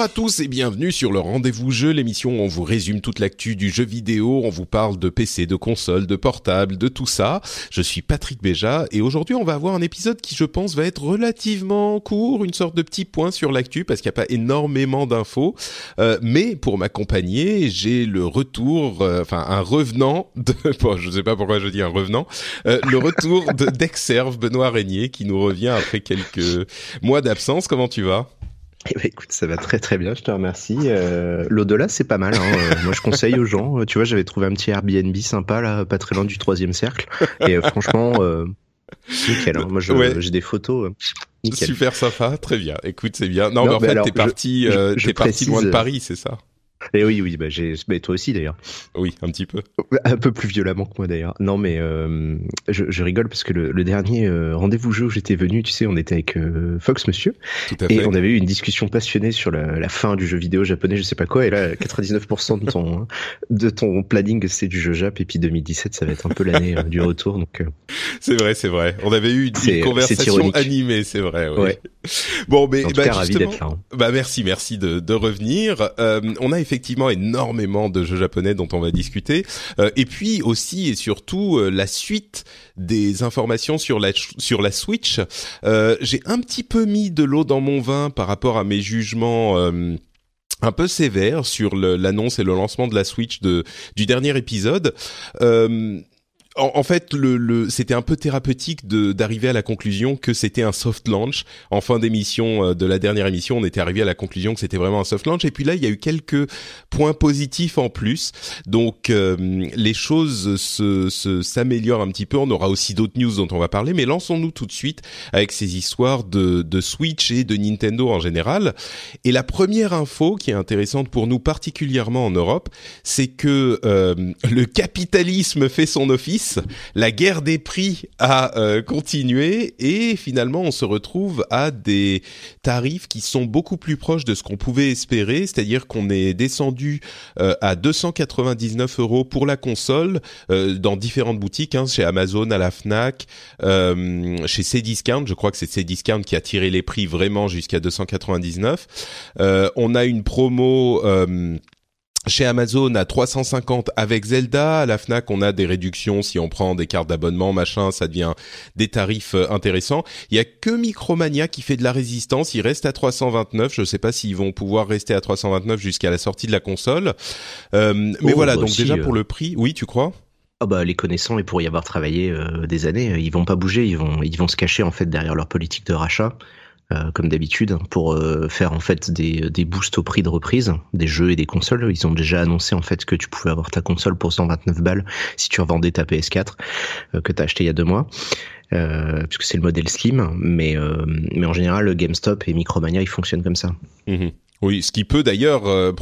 Bonjour à tous et bienvenue sur le Rendez-vous Jeu, l'émission où on vous résume toute l'actu du jeu vidéo, on vous parle de PC, de console, de portable, de tout ça. Je suis Patrick Béja et aujourd'hui on va avoir un épisode qui je pense va être relativement court, une sorte de petit point sur l'actu parce qu'il n'y a pas énormément d'infos. Euh, mais pour m'accompagner, j'ai le retour, euh, enfin un revenant de, je sais pas pourquoi je dis un revenant, euh, le retour de d'Exerve, Benoît Régnier qui nous revient après quelques mois d'absence. Comment tu vas? Eh ben, écoute, ça va très très bien, je te remercie. Euh, L'au-delà, c'est pas mal. Hein. Euh, moi, je conseille aux gens. euh, Tu vois, j'avais trouvé un petit Airbnb sympa là, pas très loin du troisième cercle. Et euh, franchement, euh, nickel. hein. Moi, Ouais. j'ai des photos. euh, nickel. Super sympa, très bien. Écoute, c'est bien. Non, Non, mais en mais fait, t'es parti, je- euh, je t'es parti loin de Paris, c'est ça? Et oui, oui, bah, j'ai, mais toi aussi d'ailleurs. Oui, un petit peu. Un peu plus violemment que moi d'ailleurs. Non, mais euh, je, je rigole parce que le, le dernier euh, rendez-vous jeu où j'étais venu, tu sais, on était avec euh, Fox Monsieur. Tout à Et fait. on avait eu une discussion passionnée sur la, la fin du jeu vidéo japonais, je sais pas quoi. Et là, 99% de ton de ton planning, c'est du jeu jap. Et puis 2017, ça va être un peu l'année euh, du retour. Donc, euh, C'est vrai, c'est vrai. On avait eu une, une c'est conversation animée, c'est vrai. Ouais. Bon, mais en tout bah, cas, ravi justement, d'être là. hein. Bah merci, merci de, de revenir. Euh, on a effectivement énormément de jeux japonais dont on va discuter, Euh, et puis aussi et surtout euh, la suite des informations sur la sur la Switch. Euh, J'ai un petit peu mis de l'eau dans mon vin par rapport à mes jugements. euh, un peu sévères sur l'annonce et le lancement de la Switch de, du dernier épisode. Euh, en, en fait, le, le, c'était un peu thérapeutique d'arriver à la conclusion que c'était un soft launch. En fin d'émission euh, de la dernière émission, on était arrivé à la conclusion que c'était vraiment un soft launch. Et puis là, il y a eu quelques points positifs en plus. Donc euh, les choses se, se s'améliorent un petit peu. On aura aussi d'autres news dont on va parler. Mais lançons-nous tout de suite avec ces histoires de, de Switch et de Nintendo en général. Et la première info qui est intéressante pour nous, particulièrement en Europe, c'est que euh, le capitalisme fait son office, la guerre des prix a euh, continué et finalement on se retrouve à des tarifs qui sont beaucoup plus proches de ce qu'on pouvait espérer, c'est-à-dire qu'on est descendu euh, à 299 euros pour la console euh, dans différentes boutiques, hein, chez Amazon, à la Fnac, chez Cdiscount, je crois que c'est Cdiscount qui a tiré les prix vraiment jusqu'à 299. Euh, on a une promo chez Amazon à 350 avec Zelda, à la Fnac on a des réductions si on prend des cartes d'abonnement, machin, ça devient des tarifs euh, intéressants. Il y a que Micromania qui fait de la résistance, il reste à 329, je sais pas s'ils vont pouvoir rester à 329 jusqu'à la sortie de la console. Euh, mais Oh, voilà, bah donc si, déjà euh. pour le prix, oui, tu crois? Ah bah les connaissants et pour y avoir travaillé euh, des années, euh, ils vont pas bouger, ils vont ils vont se cacher en fait derrière leur politique de rachat. Euh, comme d'habitude, pour euh, faire en fait des, des boosts au prix de reprise des jeux et des consoles. Ils ont déjà annoncé en fait que tu pouvais avoir ta console pour 129 balles si tu revendais ta PS4 euh, que tu as acheté il y a deux mois. Euh, puisque c'est le modèle Slim, mais euh, mais en général, GameStop et Micromania ils fonctionnent comme ça. Mhm. Oui, ce qui peut d'ailleurs euh,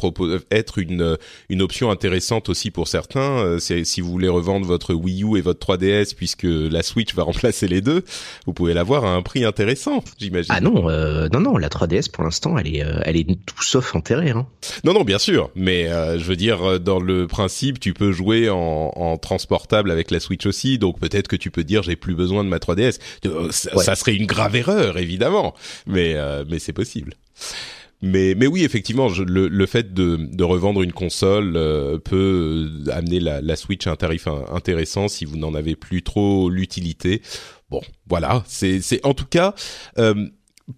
être une euh, une option intéressante aussi pour certains. euh, c'est si vous voulez revendre votre Wii U et votre 3DS, puisque la Switch va remplacer les deux, vous pouvez l'avoir à un prix intéressant, j'imagine. Ah non, euh, non non, la 3DS pour l'instant elle est euh, elle est tout sauf enterrée. Hein. Non, non, bien sûr, mais euh, je veux dire, dans le principe, tu peux jouer en, en transportable avec la Switch aussi, donc peut-être que tu peux dire j'ai plus besoin de ma 3DS. Euh, ça, Ouais. ça serait une grave erreur, évidemment, mais euh, mais c'est possible. Mais mais oui, effectivement, je, le, le fait de, de revendre une console euh, peut amener la, la Switch à un tarif intéressant si vous n'en avez plus trop l'utilité. Bon, voilà, c'est c'est en tout cas. Euh,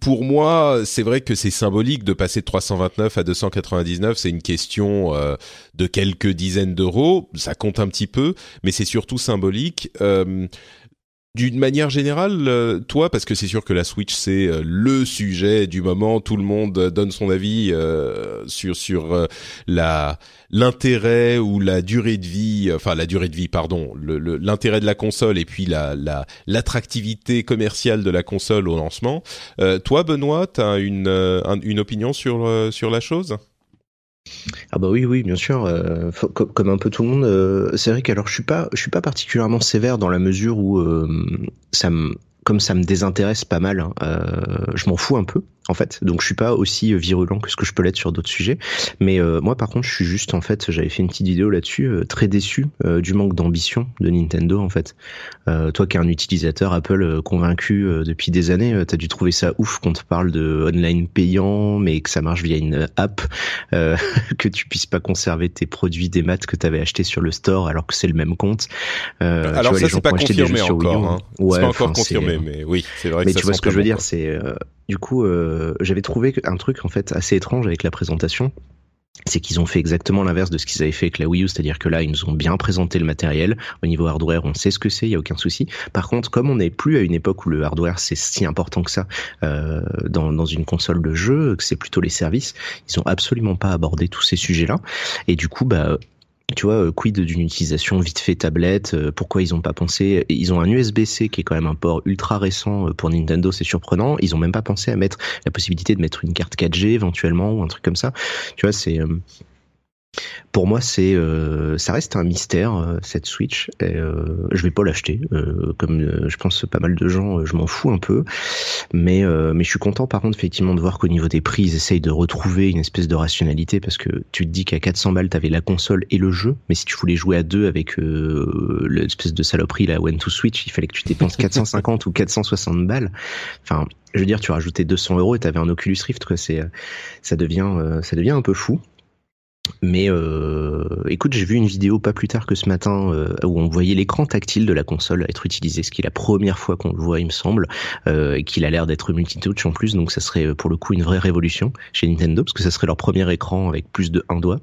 pour moi, c'est vrai que c'est symbolique de passer de 329 à 299. C'est une question euh, de quelques dizaines d'euros. Ça compte un petit peu, mais c'est surtout symbolique. Euh, d'une manière générale, euh, toi, parce que c'est sûr que la Switch c'est euh, le sujet du moment, tout le monde donne son avis euh, sur sur l'intérêt ou la durée de vie, enfin la durée de vie, pardon, l'intérêt de la console et puis la l'attractivité commerciale de la console au lancement. toi, Benoît, t'as une une opinion sur sur la chose? Ah bah oui, oui, bien sûr. Euh, comme, un peu tout le monde, euh, c'est vrai qu'alors je suis pas, je suis pas particulièrement sévère dans la mesure où euh, ça me, comme ça me désintéresse pas mal, hein, euh, je m'en fous un peu en fait. Donc je suis pas aussi virulent que ce que je peux l'être sur d'autres sujets. Mais euh, moi par contre, je suis juste en fait, j'avais fait une petite vidéo là-dessus, euh, très déçu du manque d'ambition de Nintendo en fait. toi qui es un utilisateur Apple convaincu depuis des années, t'as dû trouver ça ouf qu'on te parle de online payant, mais que ça marche via une app, que tu puisses pas conserver tes produits des maths que t'avais acheté sur le store alors que c'est le même compte. alors ça c'est pas confirmé encore. Hein. Ouais, c'est pas encore confirmé mais, oui, c'est vrai. Mais tu vois ce que je veux dire, c'est euh, du coup, euh, j'avais trouvé un truc en fait assez étrange avec la présentation. C'est qu'ils ont fait exactement l'inverse de ce qu'ils avaient fait avec la Wii U, c'est-à-dire que là, ils nous ont bien présenté le matériel. Au niveau hardware, on sait ce que c'est, il y a aucun souci. Par contre, comme on n'est plus à une époque où le hardware c'est si important que ça euh, dans, dans une console de jeu, que c'est plutôt les services, ils ont absolument pas abordé tous ces sujets-là. Et du coup, bah, tu vois, euh, quid d'une utilisation vite fait tablette euh, Pourquoi ils ont pas pensé Ils ont un USB-C qui est quand même un port ultra récent euh, pour Nintendo, c'est surprenant. Ils ont même pas pensé à mettre la possibilité de mettre une carte 4G éventuellement ou un truc comme ça. Tu vois, c'est pour moi, c'est euh, ça reste un mystère euh, cette Switch. Et, euh, je vais pas l'acheter, euh, comme je pense pas mal de gens. je m'en fous un peu, mais mais je suis content par contre effectivement de voir qu'au niveau des prix, ils essayent de retrouver une espèce de rationalité parce que tu te dis qu'à 400 balles t'avais la console et le jeu, mais si tu voulais jouer à deux avec l'espèce de saloperie la One to Switch, il fallait que tu dépenses 450 ou 460 balles. Enfin, je veux dire, tu rajoutais 200 euros et t'avais un Oculus Rift, quoi. C'est, ça devient, ça devient un peu fou. Mais euh, écoute, j'ai vu une vidéo pas plus tard que ce matin euh, où on voyait l'écran tactile de la console être utilisé, ce qui est la première fois qu'on le voit, il me semble, euh, et qu'il a l'air d'être multitouch en plus, donc ça serait pour le coup une vraie révolution chez Nintendo, parce que ça serait leur premier écran avec plus de un doigt.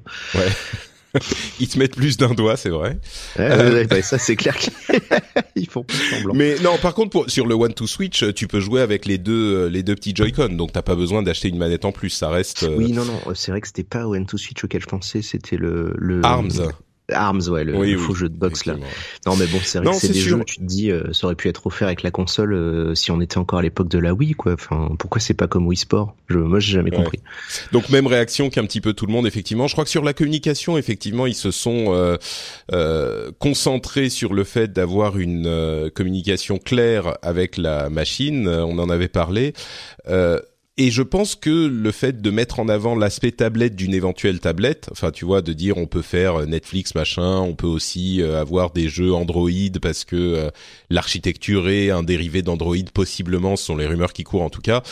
Ils te mettent plus d'un doigt, c'est vrai. Euh, ça c'est clair qu'ils font plus semblant. Mais non, par contre, pour, sur le One to Switch, tu peux jouer avec les deux les deux petits Joy-Con, donc t'as pas besoin d'acheter une manette en plus. Ça reste. Euh, oui, non, non, c'est vrai que c'était pas One to Switch auquel je pensais, c'était le, le Arms. Arms, ouais, le, faux jeu de boxe là. Non, mais bon, c'est vrai que c'est des jeux, tu te dis, euh, ça aurait pu être offert avec la console euh, si on était encore à l'époque de la Wii, quoi. Enfin, pourquoi c'est pas comme Wii Sport? Je, Moi, j'ai jamais compris. Donc même réaction qu'un petit peu tout le monde, effectivement. Je crois que sur la communication, effectivement, ils se sont euh concentrés sur le fait d'avoir une communication claire avec la machine. On en avait parlé. Euh, et je pense que le fait de mettre en avant l'aspect tablette d'une éventuelle tablette, enfin tu vois, de dire on peut faire Netflix machin, on peut aussi euh, avoir des jeux Android parce que euh, l'architecture est un dérivé d'Android possiblement, ce sont les rumeurs qui courent en tout cas.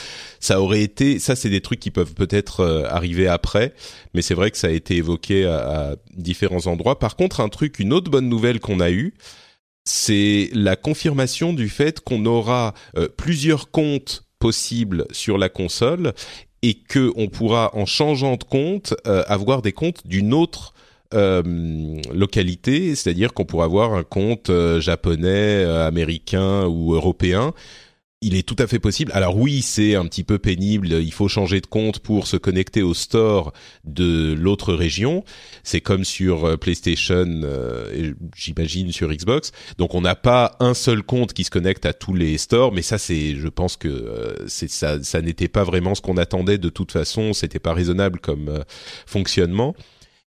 Ça aurait été, ça c'est des trucs qui peuvent peut-être euh, arriver après, mais c'est vrai que ça a été évoqué à différents endroits. Par contre, un truc, une autre bonne nouvelle qu'on a eue, c'est la confirmation du fait qu'on aura plusieurs comptes possible sur la console et que on pourra en changeant de compte euh, avoir des comptes d'une autre euh, localité, c'est-à-dire qu'on pourra avoir un compte euh, japonais, américain ou européen il est tout à fait possible. Alors oui, c'est un petit peu pénible. Il faut changer de compte pour se connecter au store de l'autre région. C'est comme sur euh, PlayStation, euh, j'imagine sur Xbox. Donc on n'a pas un seul compte qui se connecte à tous les stores, mais ça c'est, je pense que euh, c'est ça, ça n'était pas vraiment ce qu'on attendait de toute façon. C'était pas raisonnable comme fonctionnement.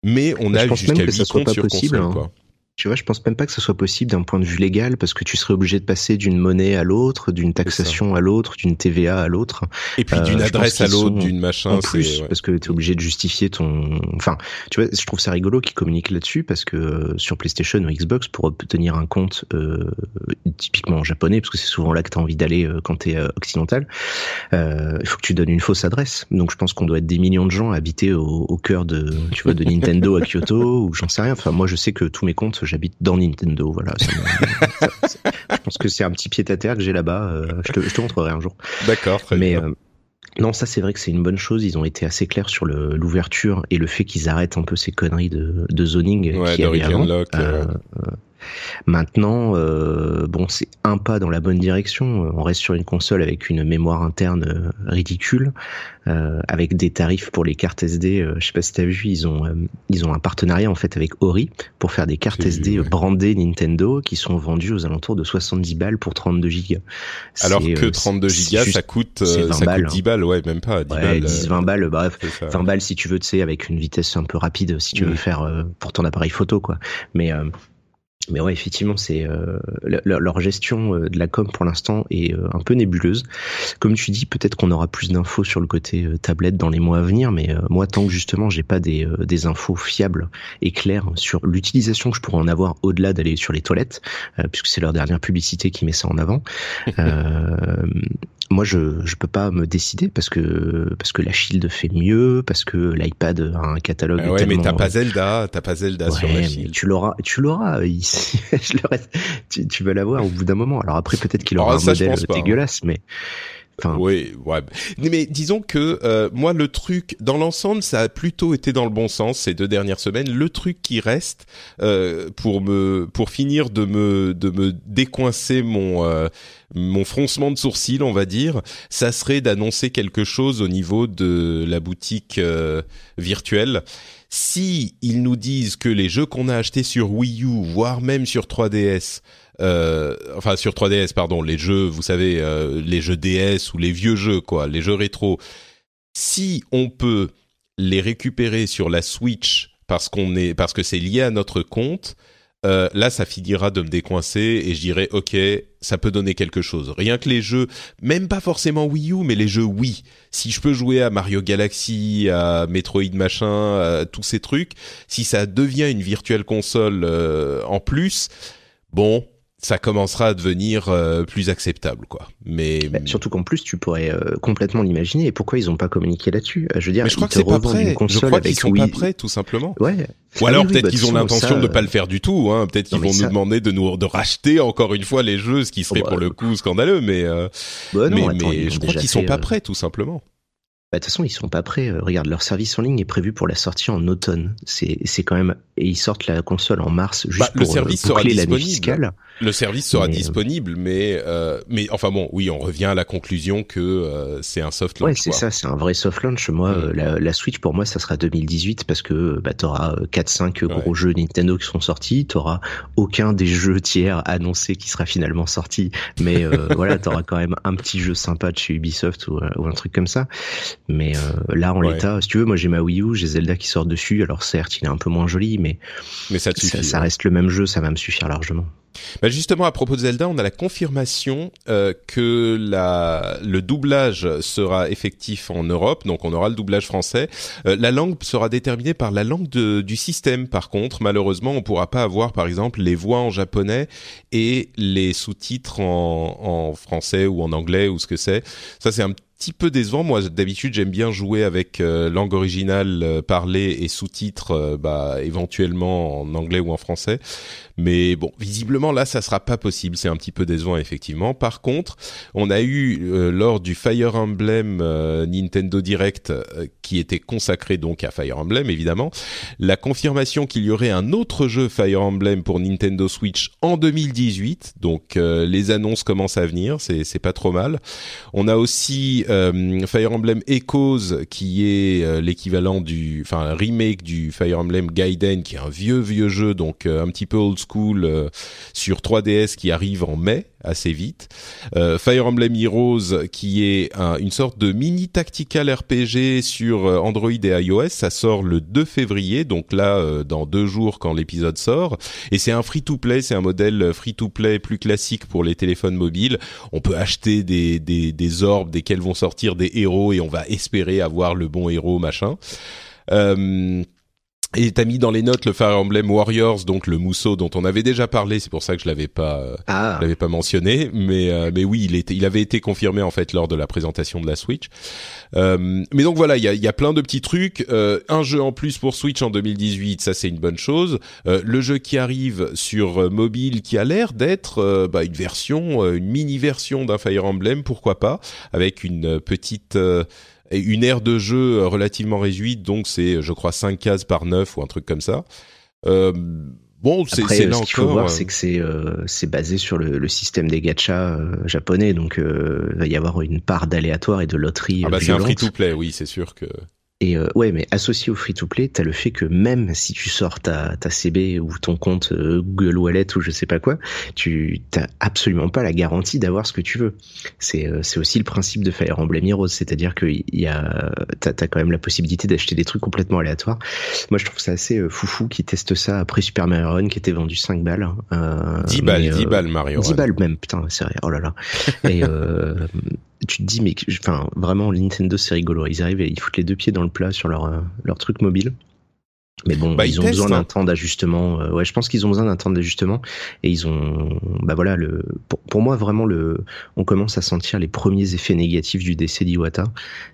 Mais on a jusqu'à 8 comptes sur console, hein. quoi. Tu vois, je pense même pas que ce soit possible d'un point de vue légal parce que tu serais obligé de passer d'une monnaie à l'autre, d'une taxation à l'autre, d'une TVA à l'autre. Et puis d'une adresse à l'autre, d'une machin. En plus, parce que tu es obligé de justifier ton. Enfin, tu vois, je trouve ça rigolo qu'ils communiquent là-dessus parce que sur PlayStation ou Xbox, pour obtenir un compte euh, typiquement japonais, parce que c'est souvent là que tu as envie d'aller quand tu es occidental, il faut que tu donnes une fausse adresse. Donc je pense qu'on doit être des millions de gens habités au, au cœur de, tu vois, de Nintendo à Kyoto ou j'en sais rien. Enfin, moi, je sais que tous mes comptes j'habite dans Nintendo. Voilà. je pense que c'est un petit pied à terre que j'ai là-bas. Euh, je, te, je, te, montrerai un jour. D'accord, très Mais, bien. Euh, non, ça c'est vrai que c'est une bonne chose. Ils ont été assez clairs sur l'ouverture et le fait qu'ils arrêtent un peu ces conneries de, de zoning ouais, qui avait avant. Lock, euh, Maintenant, euh, bon, c'est un pas dans la bonne direction. On reste sur une console avec une mémoire interne euh, ridicule, euh, avec des tarifs pour les cartes SD. Euh, je sais pas si t'as vu, ils ont euh, ils ont un partenariat en fait avec Ori pour faire des cartes SD vu, ouais. brandées Nintendo qui sont vendues aux alentours de 70 balles pour 32 gigas. Alors que 32 gigas, ça coûte ça balles, coûte 10 balles, ouais, même pas 10 ouais, balles. 10 20 balles, bref, ça, 20 balles si tu veux, tu sais, avec une vitesse un peu rapide si tu veux faire pour ton appareil photo quoi. Mais mais ouais, effectivement, c'est euh, leur, leur gestion euh, de la com pour l'instant est euh, un peu nébuleuse. Comme tu dis, peut-être qu'on aura plus d'infos sur le côté euh, tablette dans les mois à venir, mais euh, moi, tant que justement, j'ai pas des, euh, des infos fiables et claires sur l'utilisation que je pourrais en avoir au-delà d'aller sur les toilettes, puisque c'est leur dernière publicité qui met ça en avant. moi, je je peux pas me décider parce que parce que la Shield fait mieux, parce que l'iPad a un catalogue. Ah ouais, tellement... mais t'as pas Zelda, t'as pas Zelda ouais, sur la Shield. Tu l'auras, tu l'auras. je le reste, tu, tu, vas l'avoir au bout d'un moment. Alors après, peut-être qu'il aura Alors, un ça, modèle pas, dégueulasse, hein. mais. Oui, ouais. Mais disons que euh, moi, le truc, dans l'ensemble, ça a plutôt été dans le bon sens ces deux dernières semaines. Le truc qui reste euh, pour me, pour finir de me, de me décoincer mon, euh, mon froncement de sourcil, on va dire, ça serait d'annoncer quelque chose au niveau de la boutique euh, virtuelle. Si ils nous disent que les jeux qu'on a achetés sur Wii U, voire même sur 3DS, euh, enfin sur 3DS pardon, les jeux, vous savez, euh, les jeux DS ou les vieux jeux quoi, les jeux rétro. Si on peut les récupérer sur la Switch parce qu'on est parce que c'est lié à notre compte, euh, là ça finira de me décoincer et je dirais ok ça peut donner quelque chose rien que les jeux même pas forcément Wii U mais les jeux Wii si je peux jouer à Mario Galaxy à Metroid machin à tous ces trucs si ça devient une virtuelle console euh, en plus bon ça commencera à devenir euh, plus acceptable, quoi. Mais bah, surtout qu'en plus, tu pourrais euh, complètement l'imaginer. Et pourquoi ils ont pas communiqué là-dessus? Je veux dire, mais je crois que c'est pas prêt. Je crois qu'ils sont pas prêts, tout simplement. Ouais. Ou alors ah, oui, peut-être bah, qu'ils ont l'intention ça, de pas le faire du tout. Hein. Peut-être qu'ils vont ça... nous demander de nous de racheter encore une fois les jeux, ce qui serait oh, bah, pour le coup scandaleux. Mais euh, bah, non, mais, attends, mais je crois qu'ils sont pas euh... prêts, tout simplement. Bah, de toute façon, ils sont pas prêts. Regarde, leur service en ligne est prévu pour la sortie en automne. C'est, c'est quand même, et ils sortent la console en mars juste bah, pour le service sera l'année fiscale. Le service sera mais, disponible, mais euh, mais enfin bon, oui, on revient à la conclusion que euh, c'est un soft launch. Ouais, c'est ça, c'est un vrai soft launch. Moi, mmh. la, la, Switch pour moi, ça sera 2018 parce que bah, t'auras 4-5 gros ouais. jeux Nintendo qui seront sortis. T'auras aucun des jeux tiers annoncés qui sera finalement sorti, mais euh, voilà, t'auras quand même un petit jeu sympa de chez Ubisoft ou, ou un truc comme ça. Mais euh, là, en ouais. l'état, si tu veux, moi j'ai ma Wii U, j'ai Zelda qui sort dessus. Alors certes, il est un peu moins joli, mais mais ça, suffit, ça, ça reste le même jeu, ça va me suffire largement. Bah justement, à propos de Zelda, on a la confirmation euh, que la, le doublage sera effectif en Europe, donc on aura le doublage français. Euh, la langue sera déterminée par la langue de, du système. Par contre, malheureusement, on pourra pas avoir, par exemple, les voix en japonais et les sous-titres en, en français ou en anglais ou ce que c'est. Ça, c'est un petit peu décevant. Moi, d'habitude, j'aime bien jouer avec euh, langue originale euh, parlée et sous-titres, euh, bah, éventuellement en anglais ou en français. Mais bon, visiblement là, ça sera pas possible. C'est un petit peu décevant, effectivement. Par contre, on a eu lors du Fire Emblem Nintendo Direct, qui était consacré donc à Fire Emblem, évidemment, la confirmation qu'il y aurait un autre jeu Fire Emblem pour Nintendo Switch en 2018. Donc les annonces commencent à venir, c'est pas trop mal. On a aussi Fire Emblem Echoes, qui est l'équivalent du, enfin remake du Fire Emblem Gaiden, qui est un vieux vieux jeu, donc un petit peu old school, euh, sur 3DS qui arrive en mai, assez vite. Euh, Fire Emblem Heroes qui est une sorte de mini tactical RPG sur euh, Android et iOS. Ça sort le 2 février, donc là euh, dans deux jours quand l'épisode sort. Et c'est un free-to-play, c'est un modèle free-to-play plus classique pour les téléphones mobiles. On peut acheter des, des, des orbes desquels vont sortir des héros et on va espérer avoir le bon héros machin. Euh, et t'as mis dans les notes le Fire Emblem Warriors, donc le mousseau dont on avait déjà parlé. C'est pour ça que je l'avais pas, euh, ah. je l'avais pas mentionné. Mais euh, mais oui, il était, il avait été confirmé en fait lors de la présentation de la Switch. Euh, mais donc voilà, il y a, y a plein de petits trucs. Euh, un jeu en plus pour Switch en 2018, ça c'est une bonne chose. le jeu qui arrive sur mobile, qui a l'air d'être bah, une version, une mini version d'un Fire Emblem, pourquoi pas, avec une petite une aire de jeu relativement réduite, donc c'est, je crois, 5 cases par 9 ou un truc comme ça. Euh, bon, c'est là ce qu'il faut voir, c'est que c'est euh, c'est basé sur le, le, système des gachas euh, japonais, donc euh, il va y avoir une part d'aléatoire et de loterie. Ah bah c'est un free-to-play, oui, c'est sûr que. Et euh, ouais, mais associé au free-to-play, t'as le fait que même si tu sors ta, ta CB ou ton compte euh, Google Wallet ou je sais pas quoi, tu t'as absolument pas la garantie d'avoir ce que tu veux. C'est euh, c'est aussi le principe de Fire Emblem Heroes, c'est-à-dire que y a t'as as quand même la possibilité d'acheter des trucs complètement aléatoires. Moi, je trouve ça assez euh, foufou qui teste ça après Super Mario Run qui était vendu 5 balles. Euh, 10 balles, 10 balles Mario 10 balles même, putain, c'est vrai. Oh là là. Et tu te dis mais enfin vraiment Nintendo c'est rigolo ils arrivent et ils foutent les deux pieds dans le plat sur leur euh, leur truc mobile mais bon, bah, ils, ont besoin d'un hein. temps d'ajustement. Euh, ouais, je pense qu'ils ont besoin d'un temps d'ajustement et ils ont, bah voilà, le, pour, pour, moi vraiment le, on commence à sentir les premiers effets négatifs du décès d'Iwata,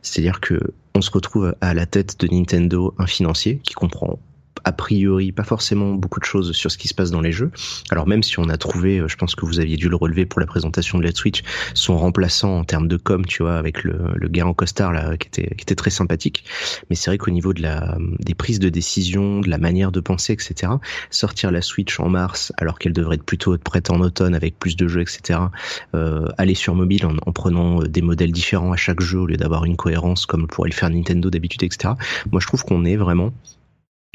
c'est-à-dire que on se retrouve à la tête de Nintendo un financier qui comprend a priori pas forcément beaucoup de choses sur ce qui se passe dans les jeux. Alors même si on a trouvé, euh, je pense que vous aviez dû le relever pour la présentation de la Switch, son remplaçant en termes de com, tu vois, avec le, le gars en costard là, qui était, qui était très sympathique. Mais c'est vrai qu'au niveau de la, des prises de décision, de la manière de penser, etc., sortir la Switch en mars, alors qu'elle devrait être plutôt prête en automne avec plus de jeux, etc., euh, aller sur mobile en, en, prenant euh, des modèles différents à chaque jeu au lieu d'avoir une cohérence comme pourrait le faire Nintendo d'habitude, etc. Moi, je trouve qu'on est vraiment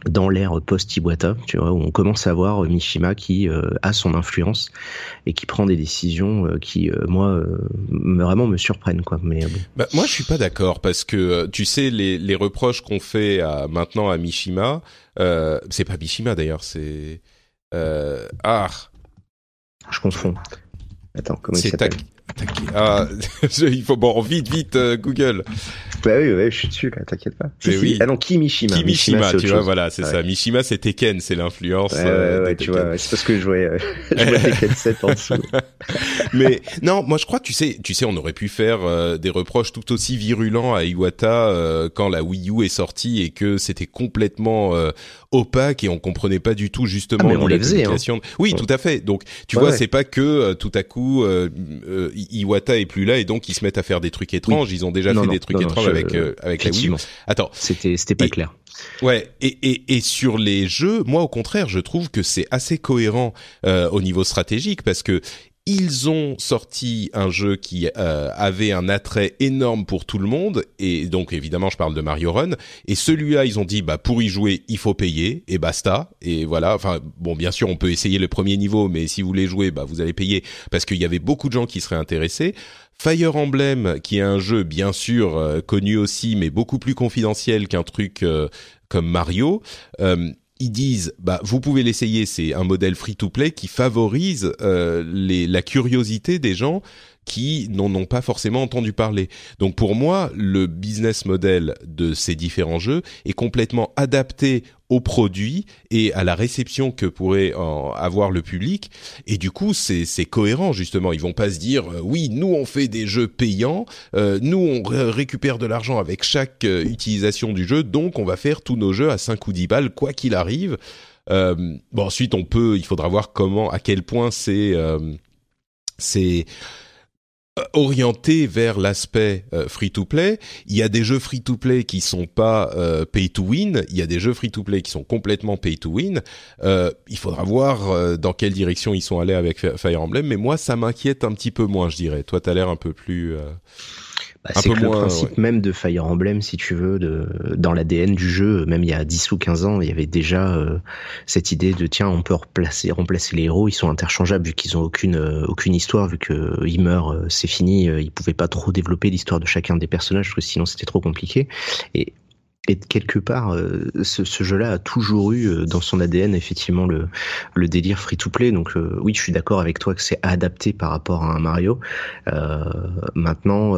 dans l'ère post-Iwata, tu vois, où on commence à voir Mishima qui euh, a son influence et qui prend des décisions euh, qui, euh, moi, vraiment me surprennent, quoi. Mais bah, moi, je suis pas d'accord parce que tu sais les, les reproches qu'on fait à, maintenant à Mishima, c'est pas Mishima d'ailleurs, c'est ah, je confonds. Attends, comment il s'appelle? Ah, il faut bon vite vite Google. Bah oui, ouais, je suis dessus là, t'inquiète pas. Si, oui. Ah non, Kimishima. Kimishima, tu vois, voilà, c'est ça. Mishima, c'est Tekken, c'est l'influence. Ouais, ouais, euh, ouais tu vois, c'est parce que je voyais, euh, je voyais Tekken 7 en dessous. Mais non, moi je crois, tu sais, tu sais, on aurait pu faire euh, des reproches tout aussi virulents à Iwata euh, quand la Wii U est sortie et que c'était complètement opaque et on comprenait pas du tout justement ah, on les faisait, hein. Oui, tout à fait. Donc, tu vois, c'est pas que tout à coup Iwata est plus là et donc ils se mettent à faire des trucs étranges. Ils ont déjà fait des trucs étranges avec euh, avec la Wii. Attends, c'était c'était pas clair. Ouais, et, et, et sur les jeux, moi au contraire, je trouve que c'est assez cohérent euh, au niveau stratégique parce que ils ont sorti un jeu qui euh, avait un attrait énorme pour tout le monde et donc évidemment je parle de Mario Run et celui-là ils ont dit bah pour y jouer il faut payer et basta et voilà. Enfin bon bien sûr on peut essayer le premier niveau mais si vous voulez jouer bah vous allez payer parce qu'il y avait beaucoup de gens qui seraient intéressés. Fire Emblem, qui est un jeu bien sûr euh, connu aussi, mais beaucoup plus confidentiel qu'un truc euh, comme Mario, euh, ils disent bah vous pouvez l'essayer, c'est un modèle free to play qui favorise les, la curiosité des gens qui n'en ont pas forcément entendu parler. Donc pour moi, le business model de ces différents jeux est complètement adapté au produit et à la réception que pourrait avoir le public. Et du coup, c'est cohérent justement. Ils vont pas se dire euh, oui, nous on fait des jeux payants, euh, nous on récupère de l'argent avec chaque euh, utilisation du jeu, donc on va faire tous nos jeux à 5 ou 10 balles quoi qu'il arrive. bon ensuite on peut, il faudra voir comment, à quel point c'est c'est euh, orienté vers l'aspect euh, free-to-play. Il y a des jeux free-to-play qui sont pas euh, pay-to-win. Il y a des jeux free-to-play qui sont complètement pay-to-win. il faudra voir dans quelle direction ils sont allés avec Fire Emblem. Mais moi, ça m'inquiète un petit peu moins, je dirais. Toi, t'as l'air un peu plus Bah, c'est le principe même de Fire Emblem, si tu veux, de, dans l'ADN du jeu, même il y a 10 ou 15 ans, il y avait déjà euh, cette idée de tiens, on peut replacer, remplacer les héros, ils sont interchangeables vu qu'ils ont aucune euh, aucune histoire, vu que ils meurent, euh, c'est fini, ils pouvaient pas trop développer l'histoire de chacun des personnages, parce que sinon c'était trop compliqué. Et et quelque part, euh, ce, ce jeu-là a toujours eu euh, dans son ADN effectivement le, le délire free-to-play. Donc euh, oui, je suis d'accord avec toi que c'est adapté par rapport à un Mario. maintenant,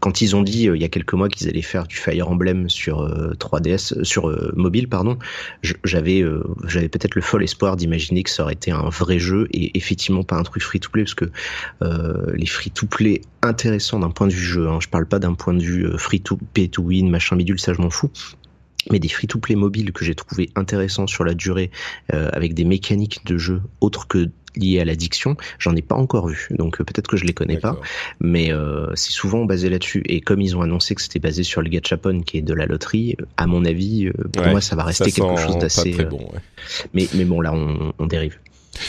quand ils ont dit il y a quelques mois qu'ils allaient faire du Fire Emblem sur 3DS, sur mobile, pardon, j'avais j'avais peut-être le fol espoir d'imaginer que ça aurait été un vrai jeu et effectivement pas un truc free-to-play parce que les free-to-play intéressants d'un point de vue jeu, hein, je parle pas d'un point de vue free-to-pay to win, machin bidule, ça je m'en fous mais des free-to-play mobiles que j'ai trouvé intéressants sur la durée, euh, avec des mécaniques de jeu autres que liées à l'addiction, j'en ai pas encore vu. Donc euh, peut-être que je les connais pas, mais euh, c'est souvent basé là-dessus. Et comme ils ont annoncé que c'était basé sur le gachapon, qui est de la loterie, à mon avis, pour moi, ça va rester quelque chose d'assez. Bon, mais mais bon, là, on, on dérive.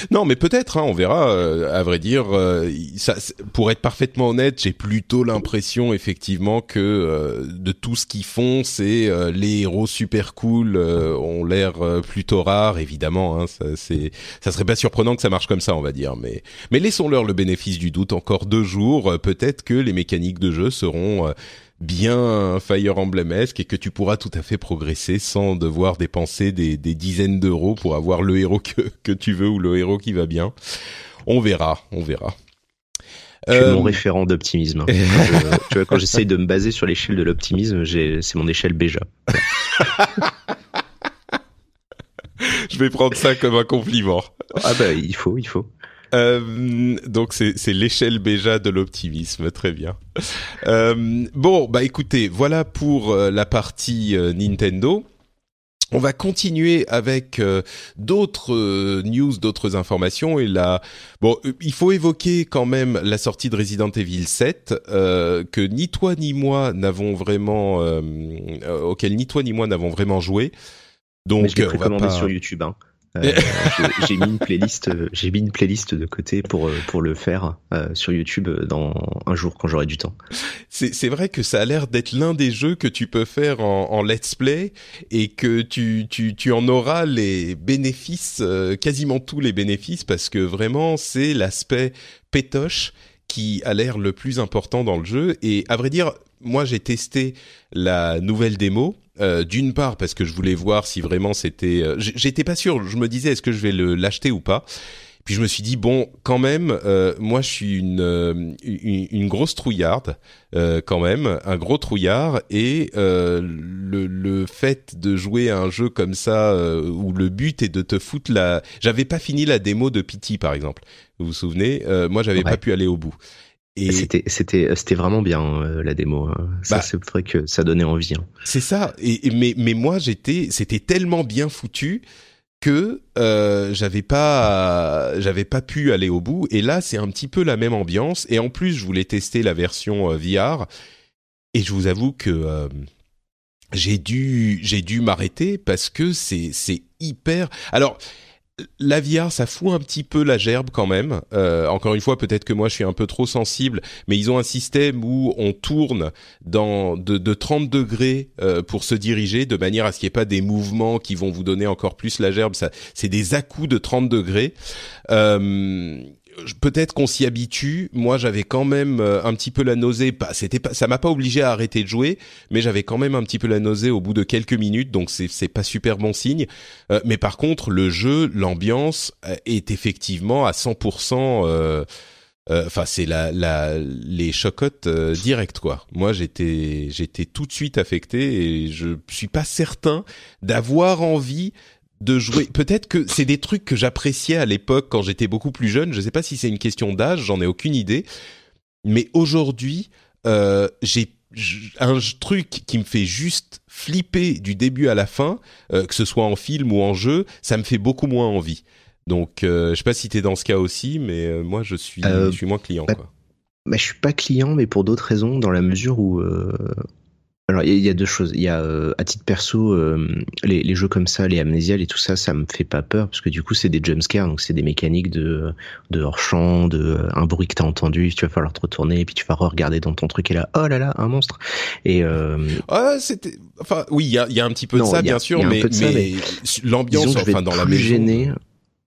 Non, mais peut-être, hein, on verra. Euh, à vrai dire, euh, ça, pour être parfaitement honnête, j'ai plutôt l'impression effectivement que euh, de tout ce qu'ils font, c'est les héros super cool ont l'air plutôt rares, évidemment. Hein, ça, c'est, ça serait pas surprenant que ça marche comme ça, on va dire. Mais, mais laissons-leur le bénéfice du doute. Encore deux jours, peut-être que les mécaniques de jeu seront bien Fire Emblemesque et que tu pourras tout à fait progresser sans devoir dépenser des, des dizaines d'euros pour avoir le héros que, que tu veux ou le héros qui va bien. On verra, on verra. Es mon euh, référent d'optimisme. tu vois, quand j'essaye de me baser sur l'échelle de l'optimisme, c'est mon échelle Béja. Je vais prendre ça comme un compliment. Ah bah il faut, il faut. Euh, donc c'est l'échelle Béja de l'optimisme, très bien. Euh, bon, bah écoutez, voilà pour euh, la partie euh, Nintendo. On va continuer avec d'autres news, d'autres informations. Et là, bon, il faut évoquer quand même la sortie de Resident Evil 7, que ni toi ni moi n'avons vraiment, auquel ni toi ni moi n'avons vraiment joué. Donc, je on va pas... sur YouTube. Hein. Euh, j'ai mis une playlist, j'ai mis une playlist de côté pour euh, pour le faire euh, sur YouTube dans un jour quand j'aurai du temps. C'est vrai que ça a l'air d'être l'un des jeux que tu peux faire en, en let's play et que tu tu tu en auras les bénéfices, quasiment tous les bénéfices parce que vraiment c'est l'aspect pétoche qui a l'air le plus important dans le jeu et à vrai dire moi j'ai testé la nouvelle démo euh, d'une part parce que je voulais voir si vraiment c'était. Euh, j'étais pas sûr. Je me disais est-ce que je vais le l'acheter ou pas? Puis je me suis dit bon, quand même, euh, moi je suis une, une, grosse trouillarde quand même, un gros trouillard, et le, le fait de jouer à un jeu comme ça où le but est de te foutre la. J'avais pas fini la démo de Pity par exemple. Vous vous souvenez? Moi j'avais pas pu aller au bout. Et c'était c'était c'était vraiment bien euh, la démo. Hein. Ça bah, c'est vrai que ça donnait envie. Hein. C'est ça. Et, mais mais moi j'étais c'était tellement bien foutu que euh, j'avais pas j'avais pas pu aller au bout. Et là c'est un petit peu la même ambiance. Et en plus je voulais tester la version euh, VR. Et je vous avoue que euh, j'ai dû j'ai dû m'arrêter parce que c'est c'est hyper. Alors la VR, ça fout un petit peu la gerbe quand même. Euh, encore une fois, peut-être que moi je suis un peu trop sensible, mais ils ont un système où on tourne dans de, de 30 degrés euh, pour se diriger, de manière à ce qu'il n'y ait pas des mouvements qui vont vous donner encore plus la gerbe. Ça, c'est des à-coups de 30 degrés. Euh, peut-être qu'on s'y habitue. Moi, j'avais quand même euh, un petit peu la nausée. Pas, c'était pas, ça m'a pas obligé à arrêter de jouer, mais j'avais quand même un petit peu la nausée au bout de quelques minutes. Donc c'est c'est pas super bon signe. Euh, mais par contre, le jeu, l'ambiance euh, est effectivement à 100%. Enfin, c'est la, la, les chocottes directes quoi. Moi, j'étais, j'étais tout de suite affecté et je suis pas certain d'avoir envie de jouer. Peut-être que c'est des trucs que j'appréciais à l'époque quand j'étais beaucoup plus jeune. Je sais pas si c'est une question d'âge, j'en ai aucune idée. Mais aujourd'hui, euh, j'ai un truc qui me fait juste flipper du début à la fin, euh, que ce soit en film ou en jeu, ça me fait beaucoup moins envie. Donc, euh, je sais pas si t'es dans ce cas aussi, mais euh, moi je suis, je suis moins client. Bah, quoi. Bah, je suis pas client, mais pour d'autres raisons, dans la mesure où alors il y, a deux choses. Il y a euh, à titre perso euh, les, les, jeux comme ça, les amnésiales et tout ça, ça me fait pas peur parce que du coup c'est des jumpscares, donc c'est des mécaniques de de hors champ, de un bruit que t'as entendu, tu vas falloir te retourner et puis tu vas regarder dans ton truc et là oh là là un monstre. Et euh... ah c'était enfin oui il y a, y a un petit peu de ça bien sûr, mais, mais, l'ambiance enfin dans la maison. Gêné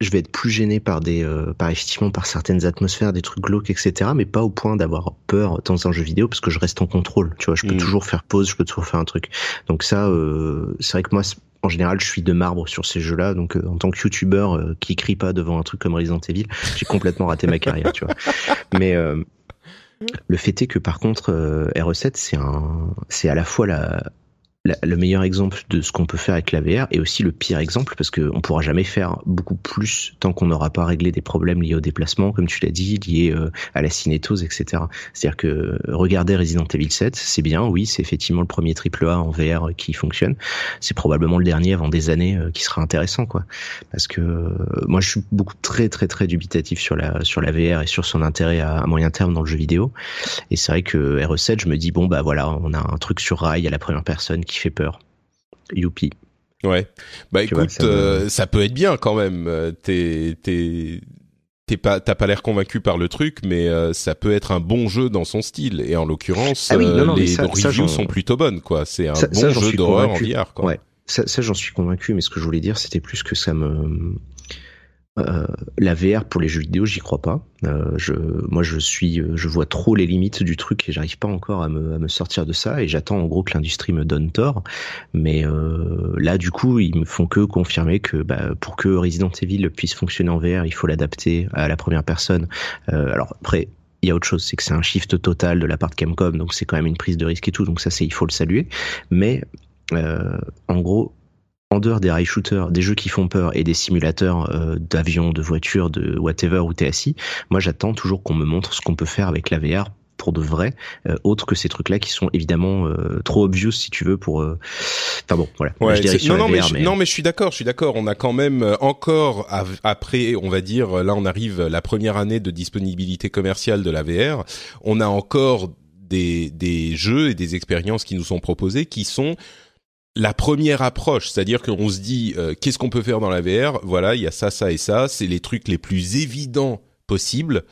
je vais être plus gêné par des, euh, par effectivement par certaines atmosphères, des trucs glauques, etc. Mais pas au point d'avoir peur dans un jeu vidéo parce que je reste en contrôle. Tu vois, je peux mm. toujours faire pause, je peux toujours faire un truc. Donc ça, euh, c'est vrai que moi, en général, je suis de marbre sur ces jeux-là. Donc, euh, en tant que youtubeur euh, qui crie pas devant un truc comme Resident Evil, j'ai complètement raté ma carrière, tu vois. Mais le fait est que par contre, RE7, c'est un, c'est à la fois la le meilleur exemple de ce qu'on peut faire avec la VR et aussi le pire exemple parce qu'on pourra jamais faire beaucoup plus tant qu'on n'aura pas réglé des problèmes liés au déplacement, comme tu l'as dit, liés euh, à la cinétose, etc. C'est-à-dire que regarder Resident Evil 7, c'est bien, oui, c'est effectivement le premier triple A en VR qui fonctionne. C'est probablement le dernier avant des années euh, qui sera intéressant, quoi. Parce que euh, moi, je suis beaucoup très, très, très dubitatif sur la sur la VR et sur son intérêt à, à moyen terme dans le jeu vidéo. Et c'est vrai que RE7, je me dis bon bah voilà, on a un truc sur rail à la première personne qui fait peur. Youpi. Ouais. Bah écoute, euh, ça, peut être bien quand même. Euh, t'es t'es t'es pas t'as pas l'air convaincu par le truc, mais euh, ça peut être un bon jeu dans son style. Et en l'occurrence, ah les reviews sont plutôt bonnes quoi. C'est un bon jeu d'horreur en VR quoi. Ouais. Ça, ça j'en suis convaincu, mais ce que je voulais dire, c'était plus que ça me euh, la VR pour les jeux vidéo, j'y crois pas. Euh, moi, je suis, je vois trop les limites du truc et j'arrive pas encore à me, sortir de ça. Et j'attends en gros que l'industrie me donne tort. Mais euh, là, du coup, ils me font que confirmer que bah, pour que Resident Evil puisse fonctionner en VR, il faut l'adapter à la première personne. Euh, alors après, il y a autre chose, c'est que c'est un shift total de la part de Capcom, donc c'est quand même une prise de risque et tout, donc ça c'est il faut le saluer. Mais euh, en gros, en dehors des rail shooters, des jeux qui font peur et des simulateurs euh, d'avions, de voitures, de whatever où t'es assis, moi j'attends toujours qu'on me montre ce qu'on peut faire avec la VR pour de vrai, euh, autre que ces trucs-là qui sont évidemment euh, trop obvious si tu veux pour. Enfin bon, voilà. non, non, mais, je, non, mais je suis d'accord, je suis d'accord. On a quand même encore après, on va dire, là on arrive la première année de disponibilité commerciale de la VR, on a encore des des jeux et des expériences qui nous sont proposés qui sont la première approche, c'est-à-dire qu'on se dit euh, qu'est-ce qu'on peut faire dans la VR Voilà, il y a ça, ça et ça. C'est les trucs les plus évidents possibles.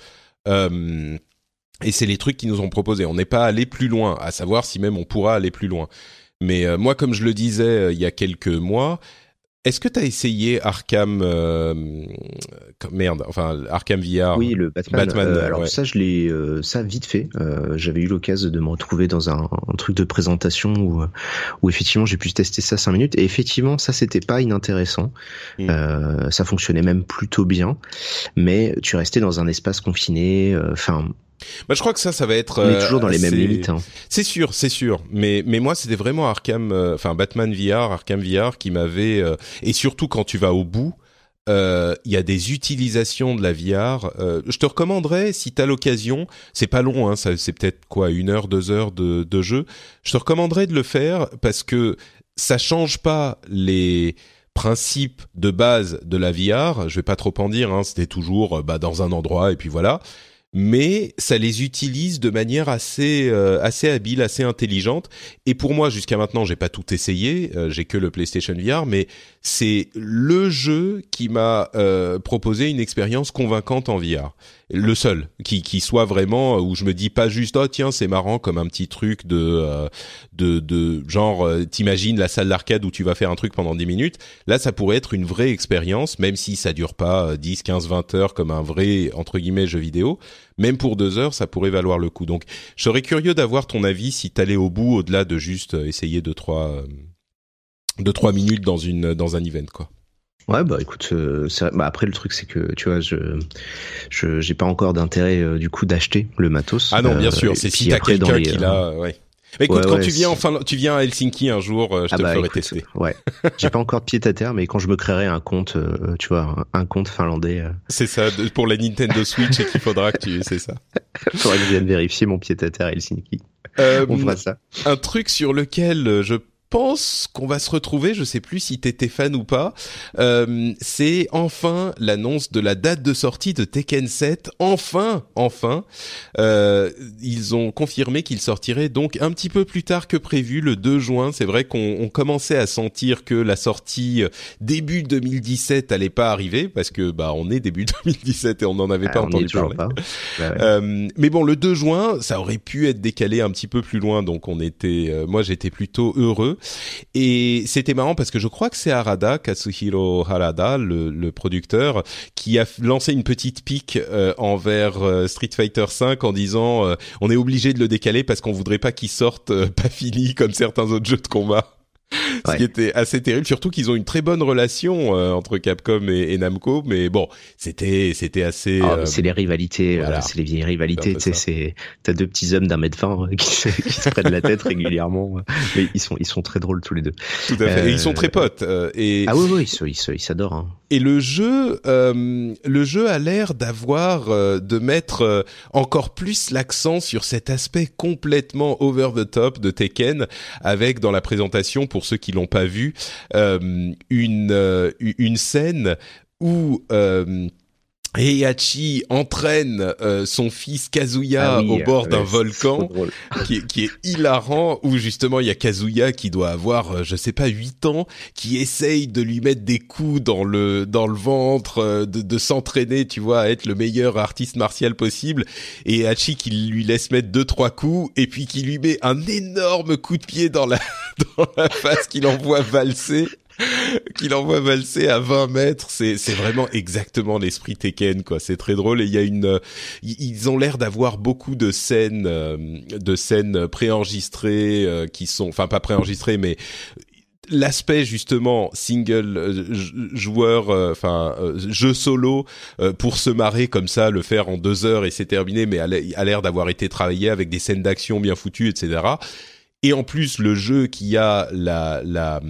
Euh, et c'est les trucs qui nous ont proposés. On n'est pas allé plus loin, à savoir si même on pourra aller plus loin. Mais euh, moi, comme je le disais il y a quelques mois, est-ce que tu as essayé Arkham euh, merde, enfin Arkham VR Oui, le Batman. Euh, alors ça je l'ai euh, ça vite fait. j'avais eu l'occasion de me retrouver dans un, truc de présentation où où effectivement j'ai pu tester ça cinq minutes et effectivement ça c'était pas inintéressant. Mm. ça fonctionnait même plutôt bien, mais tu restais dans un espace confiné. Enfin bah, je crois que ça, ça va être. On est toujours dans les mêmes limites. Hein. C'est sûr, c'est sûr. Mais mais moi, c'était vraiment Arkham, euh, enfin Batman VR, Arkham VR qui m'avait euh, et surtout quand tu vas au bout. Euh, il y a des utilisations de la VR. je te recommanderais, si t'as l'occasion, c'est pas long, hein, c'est peut-être quoi, une heure, deux heures de, de jeu. Je te recommanderais de le faire parce que ça change pas les principes de base de la VR. Je vais pas trop en dire. Hein, C'était toujours bah, dans un endroit et puis voilà mais ça les utilise de manière assez euh, assez habile, assez intelligente. Et pour moi, jusqu'à maintenant, j'ai pas tout essayé, euh, j'ai que le PlayStation VR, mais c'est le jeu qui m'a euh, proposé une expérience convaincante en VR le seul qui qui soit vraiment où je me dis pas juste oh tiens c'est marrant comme un petit truc de euh, de de genre euh, t'imagines la salle d'arcade où tu vas faire un truc pendant 10 minutes. Là ça pourrait être une vraie expérience même si ça dure pas 10 15 20 heures comme un vrai entre guillemets jeu vidéo. Même pour deux heures ça pourrait valoir le coup. Donc je serais curieux d'avoir ton avis si t'allais au bout au-delà de juste euh, essayer de trois de trois minutes dans une dans un event quoi Ouais bah écoute, euh, bah après le truc c'est que tu vois je je j'ai pas encore d'intérêt euh, du coup d'acheter le matos. Ah non bien euh, sûr, c'est si t'as quelqu'un qui l'a, ouais. Mais écoute, quand tu viens enfin tu viens à Helsinki un jour, je ah te bah, ferai tester. Ouais. J'ai pas encore de pied à terre, mais quand je me créerai un compte, tu vois, un, compte finlandais. C'est ça, pour la Nintendo Switch et qu'il faudra que tu, c'est ça. Faudra que je vienne vérifier mon pied à terre à Helsinki. On fera ça. Un truc sur lequel je pense qu'on va se retrouver, je sais plus si t'étais fan ou pas, euh, c'est enfin l'annonce de la date de sortie de Tekken 7. Enfin, enfin, euh, ils ont confirmé qu'il sortirait donc un petit peu plus tard que prévu, le 2 juin. C'est vrai qu'on commençait à sentir que la sortie euh, début 2017 allait pas arriver parce que bah on est début 2017 et on n'en avait pas entendu parler. Pas. Bah euh, mais bon, le 2 juin, ça aurait pu être décalé un petit peu plus loin, donc on était, euh, moi j'étais plutôt heureux. Et c'était marrant parce que je crois que c'est Harada, Katsuhiro Harada, le, producteur, qui a lancé une petite pique euh, envers euh, Street Fighter V en disant euh, on est obligé de le décaler parce qu'on voudrait pas qu'il sorte pas fini comme certains autres jeux de combat. ce qui était assez terrible. Surtout qu'ils ont une très bonne relation euh, entre Capcom et, Namco, mais bon, c'était c'était assez. Ah, euh, c'est les rivalités, euh, c'est les vieilles rivalités. Tu sais, c'est t'as deux petits hommes d'un mètre vingt qui, se, qui se prennent la tête régulièrement, mais ils sont ils sont très drôles tous les deux. Tout à fait. Et ils sont très potes. et ah oui oui, ils s'adorent. Hein. Et le jeu, le jeu a l'air d'avoir de mettre encore plus l'accent sur cet aspect complètement over the top de Tekken, avec dans la présentation pour ceux qui l'ont pas vu, euh, une euh, une scène où euh, Heihachi entraîne son fils Kazuya ah au bord d'un volcan, qui, qui, est hilarant, où justement il y a Kazuya qui doit avoir, je sais pas, 8 ans, qui essaye de lui mettre des coups dans le dans le ventre, de, de s'entraîner, tu vois, à être le meilleur artiste martial possible, et Heihachi qui lui laisse mettre deux trois coups, et puis qui lui met un énorme coup de pied dans la dans la face qu'il envoie valser qu'il envoie valser à 20 mètres, c'est c'est vraiment exactement l'esprit Tekken quoi. C'est très drôle et il y a une euh, ils ont l'air d'avoir beaucoup de scènes euh, de scènes préenregistrées euh, qui sont enfin pas préenregistrées mais l'aspect justement single joueur enfin jeu solo pour se marrer comme ça le faire en deux heures et c'est terminé mais a l'air d'avoir été travaillé avec des scènes d'action bien foutues etc et en plus le jeu qui a la la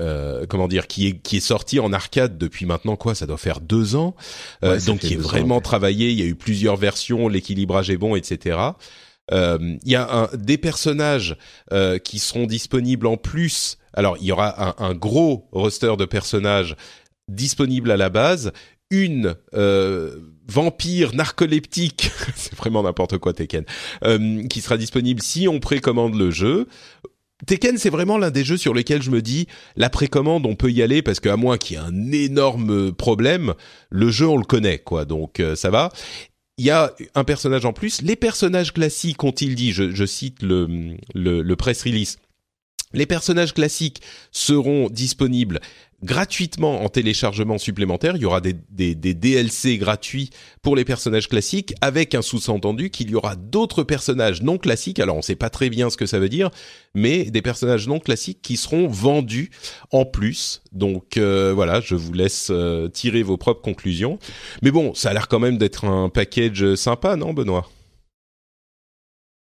euh, comment dire qui est qui est sorti en arcade depuis maintenant quoi ça doit faire deux ans. Euh, donc qui est vraiment travaillé il y a eu plusieurs versions l'équilibrage est bon etc euh, il y a un, des personnages euh, qui seront disponibles en plus. Alors il y aura un, un gros roster de personnages disponibles à la base. Une euh, vampire narcoleptique, c'est vraiment n'importe quoi Tekken, euh, qui sera disponible si on précommande le jeu. Tekken, c'est vraiment l'un des jeux sur lesquels je me dis la précommande, on peut y aller parce qu'à moins qu'il y ait un énorme problème, le jeu on le connaît quoi, donc euh, ça va. Il y a un personnage en plus. Les personnages classiques ont-ils dit, je, je cite le, le, le press release. Les personnages classiques seront disponibles gratuitement en téléchargement supplémentaire. Il y aura des, des, DLC gratuits pour les personnages classiques, avec un sous-entendu qu'il y aura d'autres personnages non classiques. Alors on ne sait pas très bien ce que ça veut dire, mais des personnages non classiques qui seront vendus en plus. Donc euh, voilà, je vous laisse euh, tirer vos propres conclusions. Mais bon, ça a l'air quand même d'être un package sympa, non, Benoît?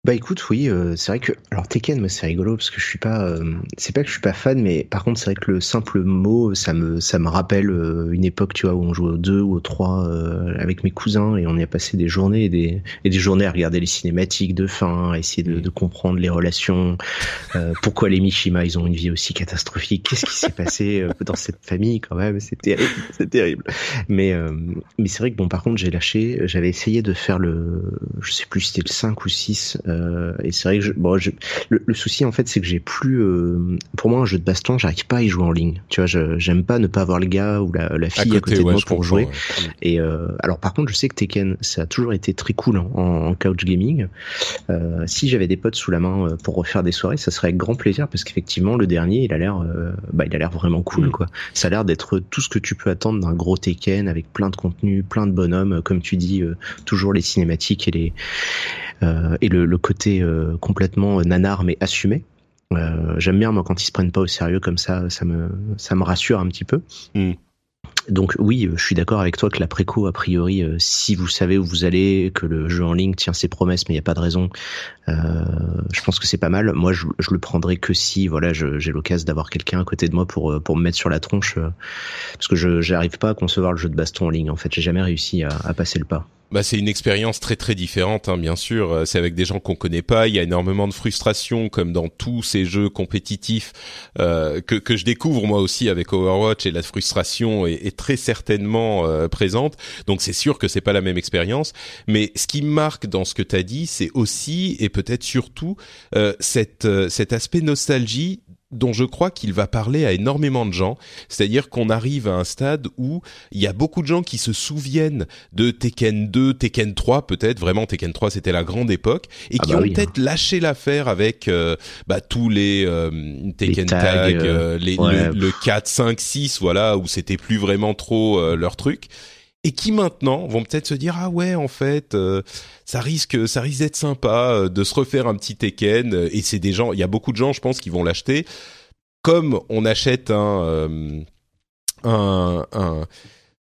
Bah écoute, oui, euh, c'est vrai que alors Tekken, moi c'est rigolo parce que je suis pas, euh, c'est pas que je suis pas fan, mais par contre c'est vrai que le simple mot, ça me ça me rappelle euh, une époque, tu vois, où on jouait au 2 ou au 3 avec mes cousins et on y a passé des journées et des et des journées à regarder les cinématiques de fin, à essayer de, de comprendre les relations, pourquoi les Mishima ils ont une vie aussi catastrophique, qu'est-ce qui s'est passé dans cette famille quand même, c'est terrible, c'est terrible. Mais mais c'est vrai que bon par contre j'ai lâché, j'avais essayé de faire le, je sais plus si c'était le 5 ou 6 euh, et c'est vrai que je, bon, je, le, souci en fait, c'est que j'ai plus, euh, pour moi, un jeu de baston, j'arrive pas à y jouer en ligne. Tu vois, j'aime pas ne pas avoir le gars ou la, la fille à côté, de moi pour jouer. Et euh, alors, par contre, je sais que Tekken, ça a toujours été très cool en, en couch gaming. Euh, si j'avais des potes sous la main euh, pour refaire des soirées, ça serait avec grand plaisir parce qu'effectivement, le dernier, il a l'air, bah, il a l'air vraiment cool, mm. quoi. Ça a l'air d'être tout ce que tu peux attendre d'un gros Tekken avec plein de contenu, plein de bonhommes, comme tu dis, toujours les cinématiques et les euh, et le, le côté euh, complètement nanar mais assumé. Euh, j'aime bien moi quand ils se prennent pas au sérieux comme ça, ça me ça me rassure un petit peu. Mm. Donc oui, je suis d'accord avec toi que la préco, a priori, si vous savez où vous allez, que le jeu en ligne tient ses promesses, mais il n'y a pas de raison, euh, je pense que c'est pas mal. Moi, je, le prendrai que si, voilà, j'ai l'occasion d'avoir quelqu'un à côté de moi pour pour me mettre sur la tronche, parce que je j'arrive pas à concevoir le jeu de baston en ligne. En fait, j'ai jamais réussi à, passer le pas. Bah, c'est une expérience très très différente, hein, bien sûr. Euh, c'est avec des gens qu'on connaît pas. Il y a énormément de frustration, comme dans tous ces jeux compétitifs euh, que que je découvre moi aussi avec Overwatch. Et la frustration est très certainement euh, présente. Donc c'est sûr que c'est pas la même expérience. Mais ce qui marque dans ce que tu as dit, c'est aussi et peut-être surtout euh, cette cet aspect nostalgie dont je crois qu'il va parler à énormément de gens. C'est-à-dire qu'on arrive à un stade où il y a beaucoup de gens qui se souviennent de Tekken 2, Tekken 3 peut-être, vraiment Tekken 3 c'était la grande époque, et ah qui bah ont peut-être hein. lâché l'affaire avec euh, bah, tous les euh, Tekken Tag, euh, les, le, 4, 5, 6, voilà, où c'était plus vraiment trop leur truc et qui maintenant vont peut-être se dire ah ouais en fait euh, ça risque ça risque d'être sympa euh, de se refaire un petit Tekken et c'est des gens il y a beaucoup de gens je pense qui vont l'acheter comme on achète un euh, un, un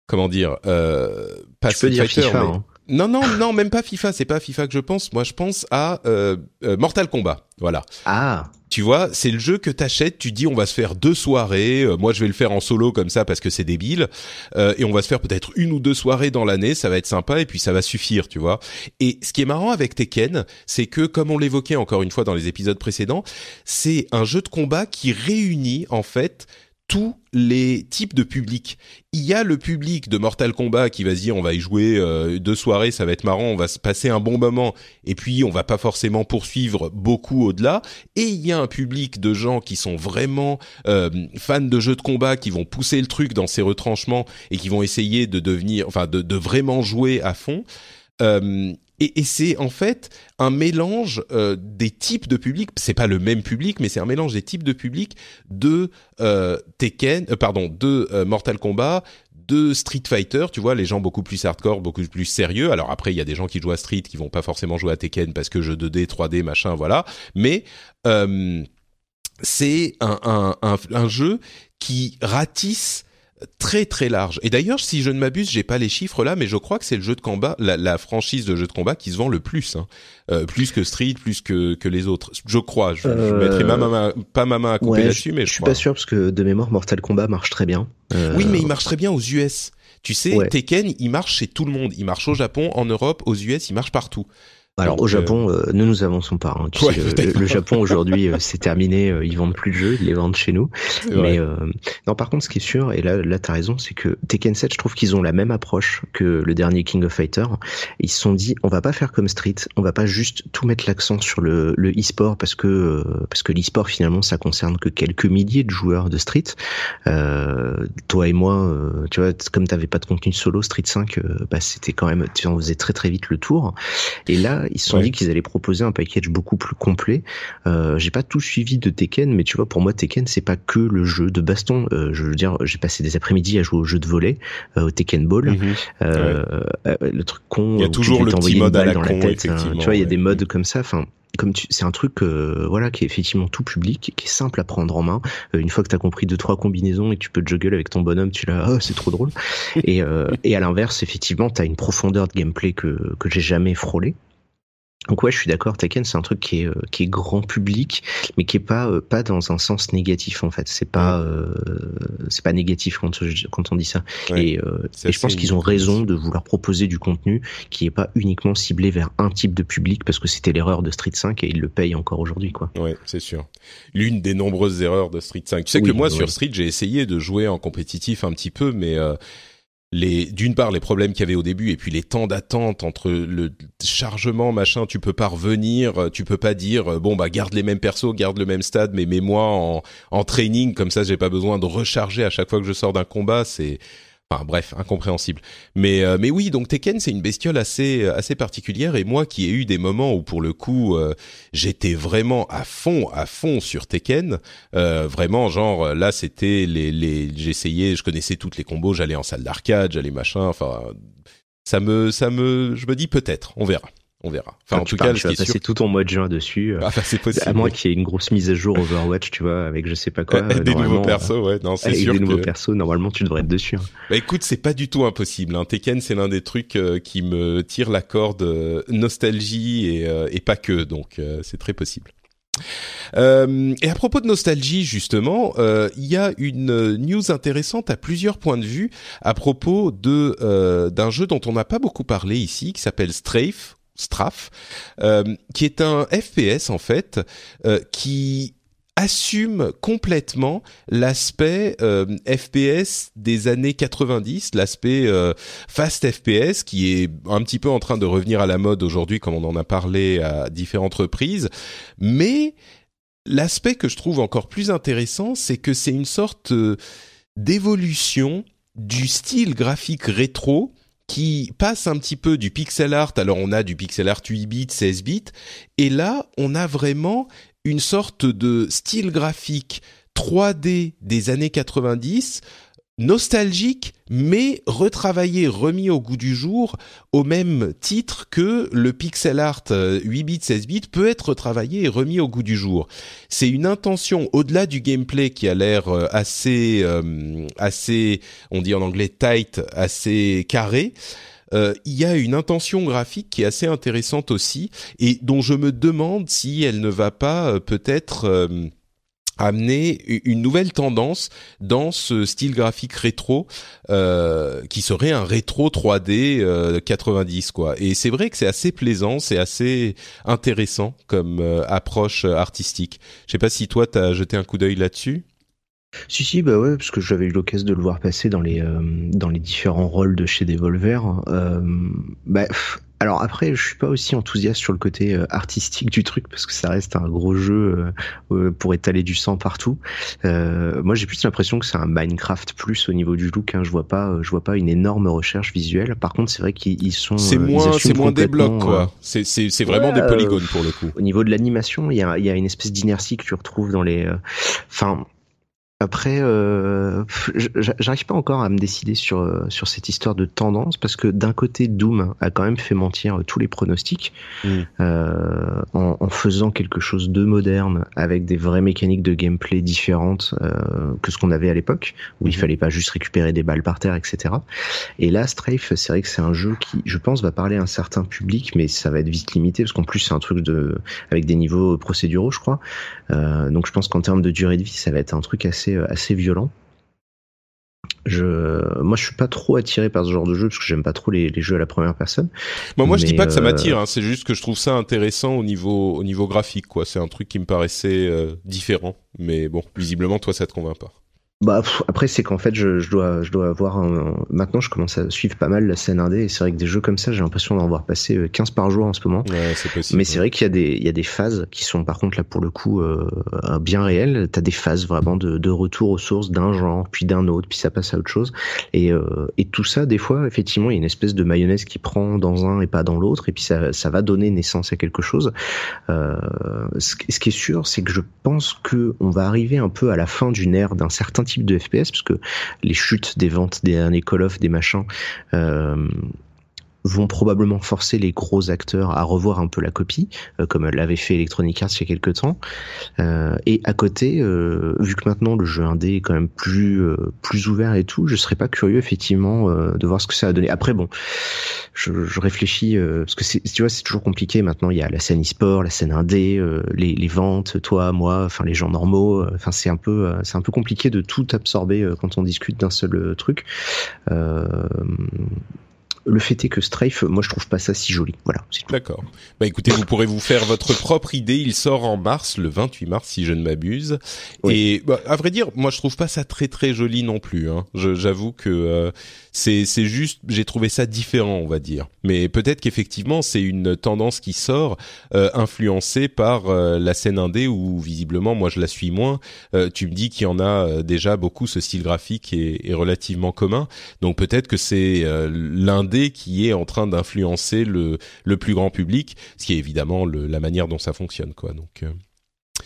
comment dire euh, pas dire FIFA, hein. Non, non, non, même pas FIFA. C'est pas FIFA que je pense. Moi, je pense à euh, euh, Mortal Kombat. Voilà. Ah. Tu vois, c'est le jeu que t'achètes. Tu dis, on va se faire deux soirées. Euh, moi, je vais le faire en solo comme ça parce que c'est débile. et on va se faire peut-être une ou deux soirées dans l'année. Ça va être sympa et puis ça va suffire, tu vois. Et ce qui est marrant avec Tekken, c'est que comme on l'évoquait encore une fois dans les épisodes précédents, c'est un jeu de combat qui réunit en fait tous les types de publics. Il y a le public de Mortal Kombat qui va se dire on va y jouer euh, deux soirées, ça va être marrant, on va se passer un bon moment et puis on va pas forcément poursuivre beaucoup au-delà. Et il y a un public de gens qui sont vraiment euh, fans de jeux de combat, qui vont pousser le truc dans ses retranchements et qui vont essayer de devenir, enfin de, de vraiment jouer à fond. Euh, et, et c'est en fait un mélange euh, des types de publics. C'est pas le même public, mais c'est un mélange des types de publics de euh, Tekken, euh, pardon, de euh, Mortal Kombat, de Street Fighter, tu vois, les gens beaucoup plus hardcore, beaucoup plus sérieux. Alors après, il y a des gens qui jouent à Street qui vont pas forcément jouer à Tekken parce que jeu 2D, 3D, machin, voilà. Mais c'est un, un, un, un, jeu qui ratisse très très large. Et d'ailleurs, si je ne m'abuse, j'ai pas les chiffres là, mais je crois que c'est le jeu de combat, la, la, franchise de jeu de combat qui se vend le plus, hein. euh, plus que Street, plus que que les autres. Je crois. Je, euh... mettrai ma main, pas ma main à couper là-dessus, mais je, je suis pas sûr parce que de mémoire, Mortal Kombat marche très bien. Euh... Oui, mais il marche très bien aux US. Tu sais, Tekken, il marche chez tout le monde. Il marche au Japon, en Europe, aux US, il marche partout. Alors au Japon, euh, ne nous avançons pas. Hein. Tu sais, le, Japon aujourd'hui, euh, c'est terminé. Euh, ils vendent plus de jeux, ils les vendent chez nous. Mais non, par contre, ce qui est sûr, et là, là, t'as raison, c'est que Tekken 7, je trouve qu'ils ont la même approche que le dernier King of Fighter. Ils se sont dit, on va pas faire comme Street, on va pas juste tout mettre l'accent sur le, le e-sport parce que parce que l'e-sport finalement, ça concerne que quelques milliers de joueurs de Street. Euh, toi et moi, tu vois, comme t'avais pas de contenu solo, Street 5, bah c'était quand même, tu en faisais très très vite le tour. Et là ils se sont dit qu'ils allaient proposer un package beaucoup plus complet. Euh, j'ai pas tout suivi de Tekken, mais tu vois, pour moi, Tekken, c'est pas que le jeu de baston. Euh, je veux dire, j'ai passé des après-midi à jouer au jeu de volley, euh, au Tekken Ball. Mhm. Euh, euh, le truc con. Il y a toujours le petit mode à la con, Tu vois, il y a des modes comme ça. Enfin, comme c'est un truc euh, voilà qui est effectivement tout public, qui est simple à prendre en main. Euh, une fois que tu as compris deux trois combinaisons et que tu peux juggle avec ton bonhomme, tu l'as, oh, c'est trop drôle. et, euh, et à l'inverse, effectivement, tu as une profondeur de gameplay que que j'ai jamais frôlé. Donc ouais, je suis d'accord. Tekken, c'est un truc qui est euh, qui est grand public, mais qui est pas euh, pas dans un sens négatif en fait. C'est pas euh, c'est pas négatif quand quand on dit ça. et, je pense qu'ils ont raison de vouloir proposer du contenu qui est pas uniquement ciblé vers un type de public parce que c'était l'erreur de Street 5 et ils le payent encore aujourd'hui quoi. Ouais, c'est sûr. L'une des nombreuses erreurs de Street 5. Tu sais que moi sur Street, j'ai essayé de jouer en compétitif un petit peu, mais les d'une part les problèmes qu'il y avait au début et puis les temps d'attente entre le chargement machin tu peux pas revenir tu peux pas dire bon bah garde les mêmes persos garde le même stade mais mets-moi en en training comme ça j'ai pas besoin de recharger à chaque fois que je sors d'un combat c'est Enfin bref, incompréhensible. Mais euh, mais oui, donc Tekken c'est une bestiole assez assez particulière et moi qui ai eu des moments où pour le coup euh, j'étais vraiment à fond à fond sur Tekken, euh, vraiment genre là c'était les les j'essayais, je connaissais toutes les combos, j'allais en salle d'arcade, j'allais machin, enfin ça me ça me je me dis peut-être, on verra. On verra. Enfin, Ah, en tout parles, cas, tu vas sûr. passer tout ton mois de juin dessus. euh, Ah, enfin, c'est possible. à moins qu'il y ait une grosse mise à jour Overwatch, tu vois, avec je sais pas quoi. Des nouveaux persos, ouais, non, c'est sûr des nouveaux persos, normalement tu devrais être dessus. hein. Bah écoute, c'est pas du tout impossible. Hein. Tekken, c'est l'un des trucs euh, qui me tire la corde euh, nostalgie et, euh, et pas que, donc c'est très possible. Et à propos de nostalgie, justement, il y a une news intéressante à plusieurs points de vue à propos de d'un jeu dont on n'a pas beaucoup parlé ici, qui s'appelle Strafe, Strafe, euh, qui est un FPS en fait, euh, qui assume complètement l'aspect euh, FPS des années 90, l'aspect euh, fast FPS qui est un petit peu en train de revenir à la mode aujourd'hui comme on en a parlé à différentes reprises, mais l'aspect que je trouve encore plus intéressant, c'est que c'est une sorte d'évolution du style graphique rétro qui passe un petit peu du pixel art, alors on a du pixel art 8 bits, 16 bits, et là on a vraiment une sorte de style graphique 3D des années 90, nostalgique, mais retravaillé, remis au goût du jour, au même titre que le pixel art euh, 8 bits, 16 bits peut être retravaillé et remis au goût du jour. C'est une intention au-delà du gameplay qui a l'air euh, assez, euh, assez, on dit en anglais tight, assez carré. Euh, il y a une intention graphique qui est assez intéressante aussi et dont je me demande si elle ne va pas euh, peut-être euh, amener une nouvelle tendance dans ce style graphique rétro euh, qui serait un rétro 3D euh, 90 quoi. Et c'est vrai que c'est assez plaisant, c'est assez intéressant comme euh, approche euh, artistique. Je sais pas si toi t'as jeté un coup d'œil là-dessus. Si si bah ouais parce que j'avais eu l'occasion de le voir passer dans les euh, dans les différents rôles de chez Devolver. Euh, bah, pff, alors après je suis pas aussi enthousiaste sur le côté euh, artistique du truc parce que ça reste un gros jeu euh, euh, pour étaler du sang partout. Euh, moi j'ai plus l'impression que c'est un Minecraft plus au niveau du look. Hein. Je vois pas je vois pas une énorme recherche visuelle. Par contre c'est vrai qu'ils ils sont C'est moins, c'est moins des blocs quoi. C'est c'est c'est vraiment ouais, des polygones pour le coup. au niveau de l'animation, il y a, il y a une espèce d'inertie que tu retrouves dans les. euh, Enfin. Après, euh, j'arrive pas encore à me décider sur euh, sur cette histoire de tendance parce que d'un côté, Doom a quand même fait mentir euh, tous les pronostics Mm. euh, en, en faisant quelque chose de moderne avec des vraies mécaniques de gameplay différentes euh, que ce qu'on avait à l'époque où il Mhm. fallait pas juste récupérer des balles par terre, etc. Et là, Strafe, c'est vrai que c'est un jeu qui, je pense, va parler à un certain public, mais ça va être vite limité parce qu'en plus c'est un truc de avec des niveaux procéduraux, je crois. Euh, donc je pense qu'en termes de durée de vie, ça va être un truc assez euh, assez violent. Je, moi, je suis pas trop attiré par ce genre de jeu parce que j'aime pas trop les, les jeux à la première personne. Moi, moi, je dis pas que ça euh, m'attire. Hein, c'est juste que je trouve ça intéressant au niveau au niveau graphique, quoi. C'est un truc qui me paraissait euh, différent. Mais bon, visiblement, toi, ça te convainc pas. Bah pff, après c'est qu'en fait je, je dois je dois avoir un... maintenant je commence à suivre pas mal la scène indé et c'est vrai que des jeux comme ça j'ai l'impression d'en voir passer euh, 15 par jour en ce moment. Ouais, c'est possible. Mais c'est vrai qu'il y a des il y a des phases qui sont par contre là pour le coup euh, euh, bien réelles. T'as des phases vraiment de, de retour aux sources d'un genre puis d'un autre puis ça passe à autre chose et euh, et tout ça des fois effectivement il y a une espèce de mayonnaise qui prend dans un et pas dans l'autre et puis ça ça va donner naissance à quelque chose. Euh, ce, qui- ce qui est sûr c'est que je pense que on va arriver un peu à la fin d'une ère d'un certain type de FPS parce que les chutes des ventes des derniers Call of des machins euh, vont probablement forcer les gros acteurs à revoir un peu la copie, euh, comme l'avait fait Electronic Arts il y a quelques temps. Euh, et à côté, euh, vu que maintenant le jeu indé est quand même plus euh, plus ouvert et tout, je serais pas curieux effectivement euh, de voir ce que ça va donner. Après bon, je, je réfléchis parce que tu vois c'est toujours compliqué maintenant. Il y a la scène e-sport, la scène indé, les, les ventes, toi, moi, enfin les gens normaux. Enfin c'est un peu c'est un peu compliqué de tout absorber quand on discute d'un seul truc. Euh, le fait est que Strafe, moi je trouve pas ça si joli. Voilà. D'accord. Bah écoutez, vous pourrez vous faire votre propre idée. Il sort en mars, le 28 mars, si je ne m'abuse. Oui. Et bah, à vrai dire, moi je trouve pas ça très très joli non plus. Hein. Je- J'avoue que euh, c'est c'est juste, j'ai trouvé ça différent, on va dire. Mais peut-être qu'effectivement c'est une tendance qui sort, euh, influencée par euh, la scène indé où visiblement moi je la suis moins. Euh, tu me dis qu'il y en a euh, déjà beaucoup. Ce style graphique est, est relativement commun. Donc peut-être que c'est euh, qui est en train d'influencer le, le plus grand public, ce qui est évidemment le, la manière dont ça fonctionne, quoi. Donc, euh.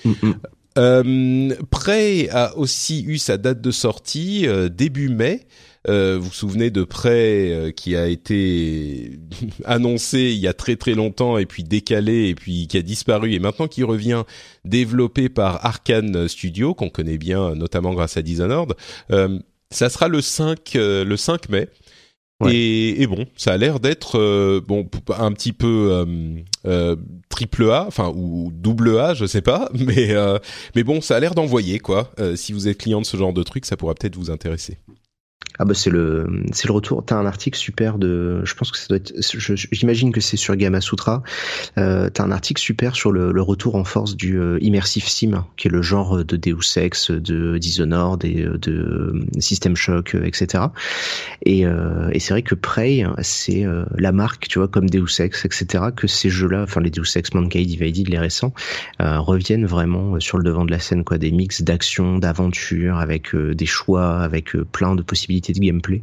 Mm. Euh, Prey a aussi eu sa date de sortie euh, début mai. Euh, vous vous souvenez de Prey qui a été annoncé il y a très très longtemps et puis décalé et puis qui a disparu et maintenant qui revient développé par Arkane Studio qu'on connaît bien notamment grâce à Dishonored. Ça sera le 5 le 5 mai. Et, bon, ça a l'air d'être bon un petit peu triple A, enfin ou double A, je sais pas, mais mais bon, ça a l'air d'envoyer quoi. si vous êtes client de ce genre de truc, ça pourra peut-être vous intéresser. Ah bah c'est le c'est le retour. T'as un article super de, je pense que ça doit être, j'imagine que c'est sur Gamasutra. Euh, T'as un article super sur le, le retour en force du euh, immersive sim, qui est le genre de Deus Ex, de Dishonored et euh, de System Shock, euh, etc. Et, euh, et c'est vrai que Prey, c'est la marque, tu vois, comme Deus Ex, etc. Que ces jeux-là, enfin les Deus Ex, Mankind, Divided, les récents, reviennent vraiment sur le devant de la scène, quoi, des mix d'action, d'aventure, avec des choix, avec plein de possibilités de gameplay.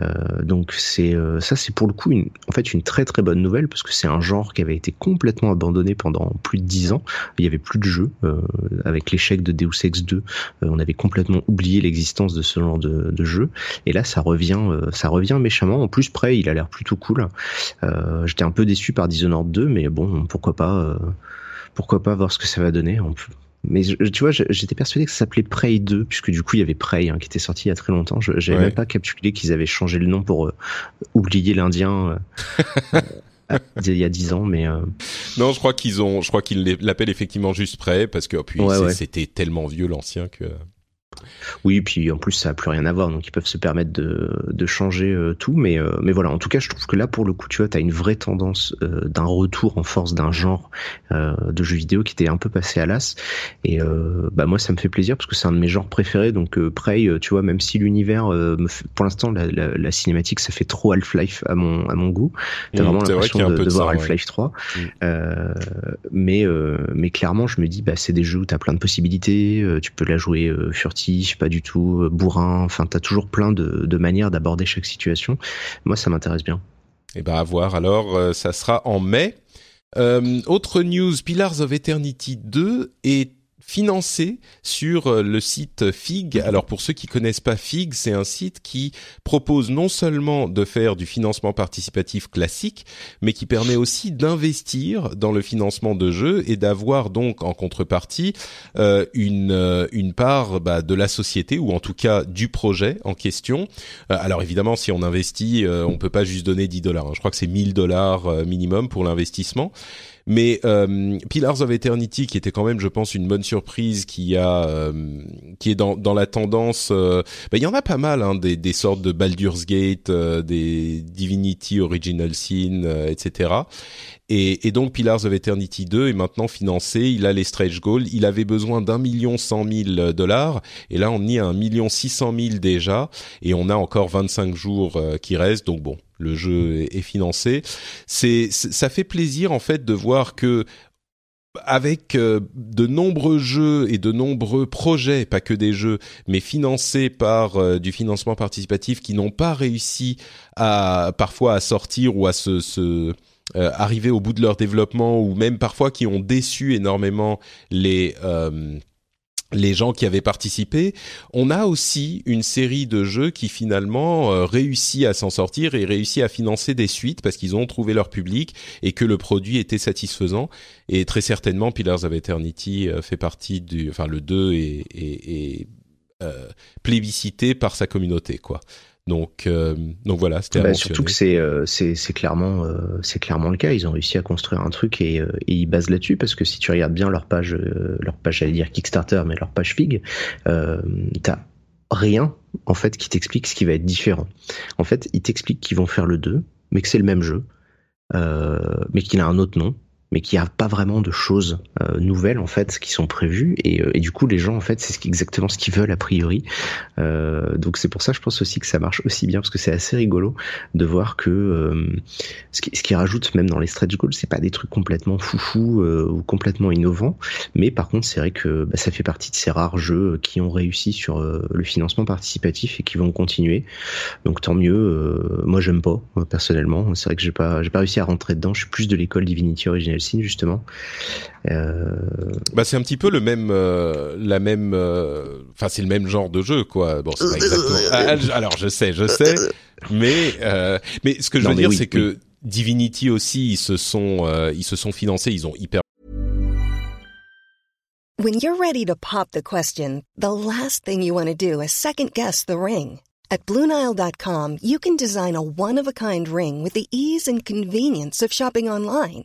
Euh, donc c'est euh, ça c'est pour le coup une, en fait une très très bonne nouvelle parce que c'est un genre qui avait été complètement abandonné pendant plus de dix ans. Il y avait plus de jeux euh, avec l'échec de Deus Ex 2. on avait complètement oublié l'existence de ce genre de, de, jeu et là ça revient ça revient méchamment. En plus près il a l'air plutôt cool. J'étais un peu déçu par Dishonored 2 mais bon pourquoi pas pourquoi pas voir ce que ça va donner. Mais tu vois, j'étais persuadé que ça s'appelait Prey 2, puisque du coup il y avait Prey hein, qui était sorti il y a très longtemps. Je n'avais même pas calculé qu'ils avaient changé le nom pour euh, oublier l'Indien. Euh, euh, il y a dix ans, mais non, je crois qu'ils ont, je crois qu'ils l'appellent effectivement juste Prey parce que puis c'était tellement vieux l'ancien que. Oui, puis en plus ça a plus rien à voir, donc ils peuvent se permettre de, de changer euh, tout, mais euh, mais voilà. En tout cas, je trouve que là pour le coup, tu vois, t'as une vraie tendance euh, d'un retour en force d'un genre de jeux vidéo qui était un peu passé à l'as, et bah moi ça me fait plaisir parce que c'est un de mes genres préférés. Donc Prey, tu vois, même si l'univers, pour l'instant la, la, cinématique ça fait trop Half-Life à mon à mon goût, t'as mmh, vraiment l'impression de, de, voir Half-Life 3, mmh. mais mais clairement je me dis bah c'est des jeux où t'as plein de possibilités, tu peux la jouer furtive pas du tout, euh, bourrin. Enfin, t'as toujours plein de, manières d'aborder chaque situation. Moi, ça m'intéresse bien. Eh ben, à voir. Alors, euh, ça sera en mai. Euh, autre news, Pillars of Eternity 2 est financé sur euh, le site Fig. Alors pour ceux qui connaissent pas Fig, c'est un site qui propose non seulement de faire du financement participatif classique, mais qui permet aussi d'investir dans le financement de jeux et d'avoir donc en contrepartie euh, une euh, une part bah, de la société ou en tout cas du projet en question. alors évidemment, si on investit, on peut pas juste donner 10 dollars. Hein. Je crois que c'est 1000 dollars minimum pour l'investissement. Mais euh, Pillars of Eternity, qui était quand même, je pense, une bonne surprise, qui a, euh, qui est dans, dans la tendance. Euh, bah, il y en a pas mal, hein, des, des sortes de Baldur's Gate, euh, des Divinity Original Sin, etc. Et, et, donc Pillars of Eternity 2 est maintenant financé. Il a les stretch goals. Il avait besoin d'un million cent mille dollars. Et là, on y a un million six cent mille déjà. Et on a encore 25 jours qui restent. Donc bon, le jeu est financé. C'est ça fait plaisir en fait de voir que avec euh, de nombreux jeux et de nombreux projets, pas que des jeux, mais financés par euh, du financement participatif qui n'ont pas réussi à parfois à sortir ou à se, euh, arriver au bout de leur développement ou même parfois qui ont déçu énormément les les gens qui avaient participé. On a aussi une série de jeux qui finalement euh, réussit à s'en sortir et réussit à financer des suites parce qu'ils ont trouvé leur public et que le produit était satisfaisant. Et très certainement, Pillars of Eternity euh, fait partie du, enfin le 2 est, est, euh, plébiscité par sa communauté, quoi. Donc, euh, donc voilà, c'était bah, surtout que c'est euh, c'est c'est clairement euh, c'est clairement le cas. Ils ont réussi à construire un truc et, et ils basent là-dessus parce que si tu regardes bien leur page leur page, j'allais dire Kickstarter, mais leur page Fig, t'as rien en fait qui t'explique ce qui va être différent. En fait, ils t'expliquent qu'ils vont faire le 2, mais que c'est le même jeu, mais qu'il a un autre nom mais qu'il n'y a pas vraiment de choses euh, nouvelles en fait qui sont prévues. Et, euh, et, du coup les gens en fait c'est ce exactement ce qu'ils veulent a priori. Euh, donc c'est pour ça je pense aussi que ça marche aussi bien parce que c'est assez rigolo de voir que euh, ce, qui, ce qui rajoute même dans les stretch goals c'est pas des trucs complètement foufou ou complètement innovants. Mais par contre c'est vrai que bah, ça fait partie de ces rares jeux qui ont réussi sur le financement participatif et qui vont continuer. Donc tant mieux moi j'aime pas personnellement. C'est vrai que j'ai pas j'ai pas réussi à rentrer dedans. Je suis plus de l'école Divinity Original justement. Euh... Bah c'est un petit peu le même, euh, la même, euh, enfin c'est le même genre de jeu quoi. Bon c'est pas exactement. Ah, alors je sais, je sais, mais mais ce que je veux dire c'est que Divinity aussi ils se sont ils se sont financés, ils ont hyper. When you're ready to pop the question, the last thing you want to do is second guess the ring. At BlueNile.com, you can design a one-of-a-kind ring with the ease and convenience of shopping online.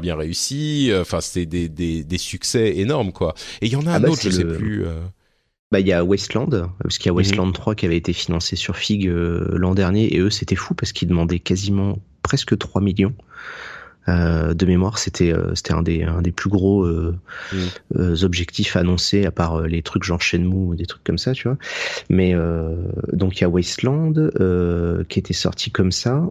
Bien réussi. Enfin, c'est des, des, des, succès énormes, quoi. Et il y en a ah un bah autre, je le... sais plus. Euh... Bah, il y a Wasteland, parce qu'il y a mhm. Wasteland 3 qui avait été financé sur Fig euh, l'an dernier, et eux, c'était fou parce qu'ils demandaient quasiment presque 3 millions. Euh, de mémoire, c'était euh, c'était un des un des plus gros euh, mhm. euh objectifs annoncés à part les trucs genre Shenmue ou des trucs comme ça, tu vois. Mais donc il y a Wasteland qui était sorti comme ça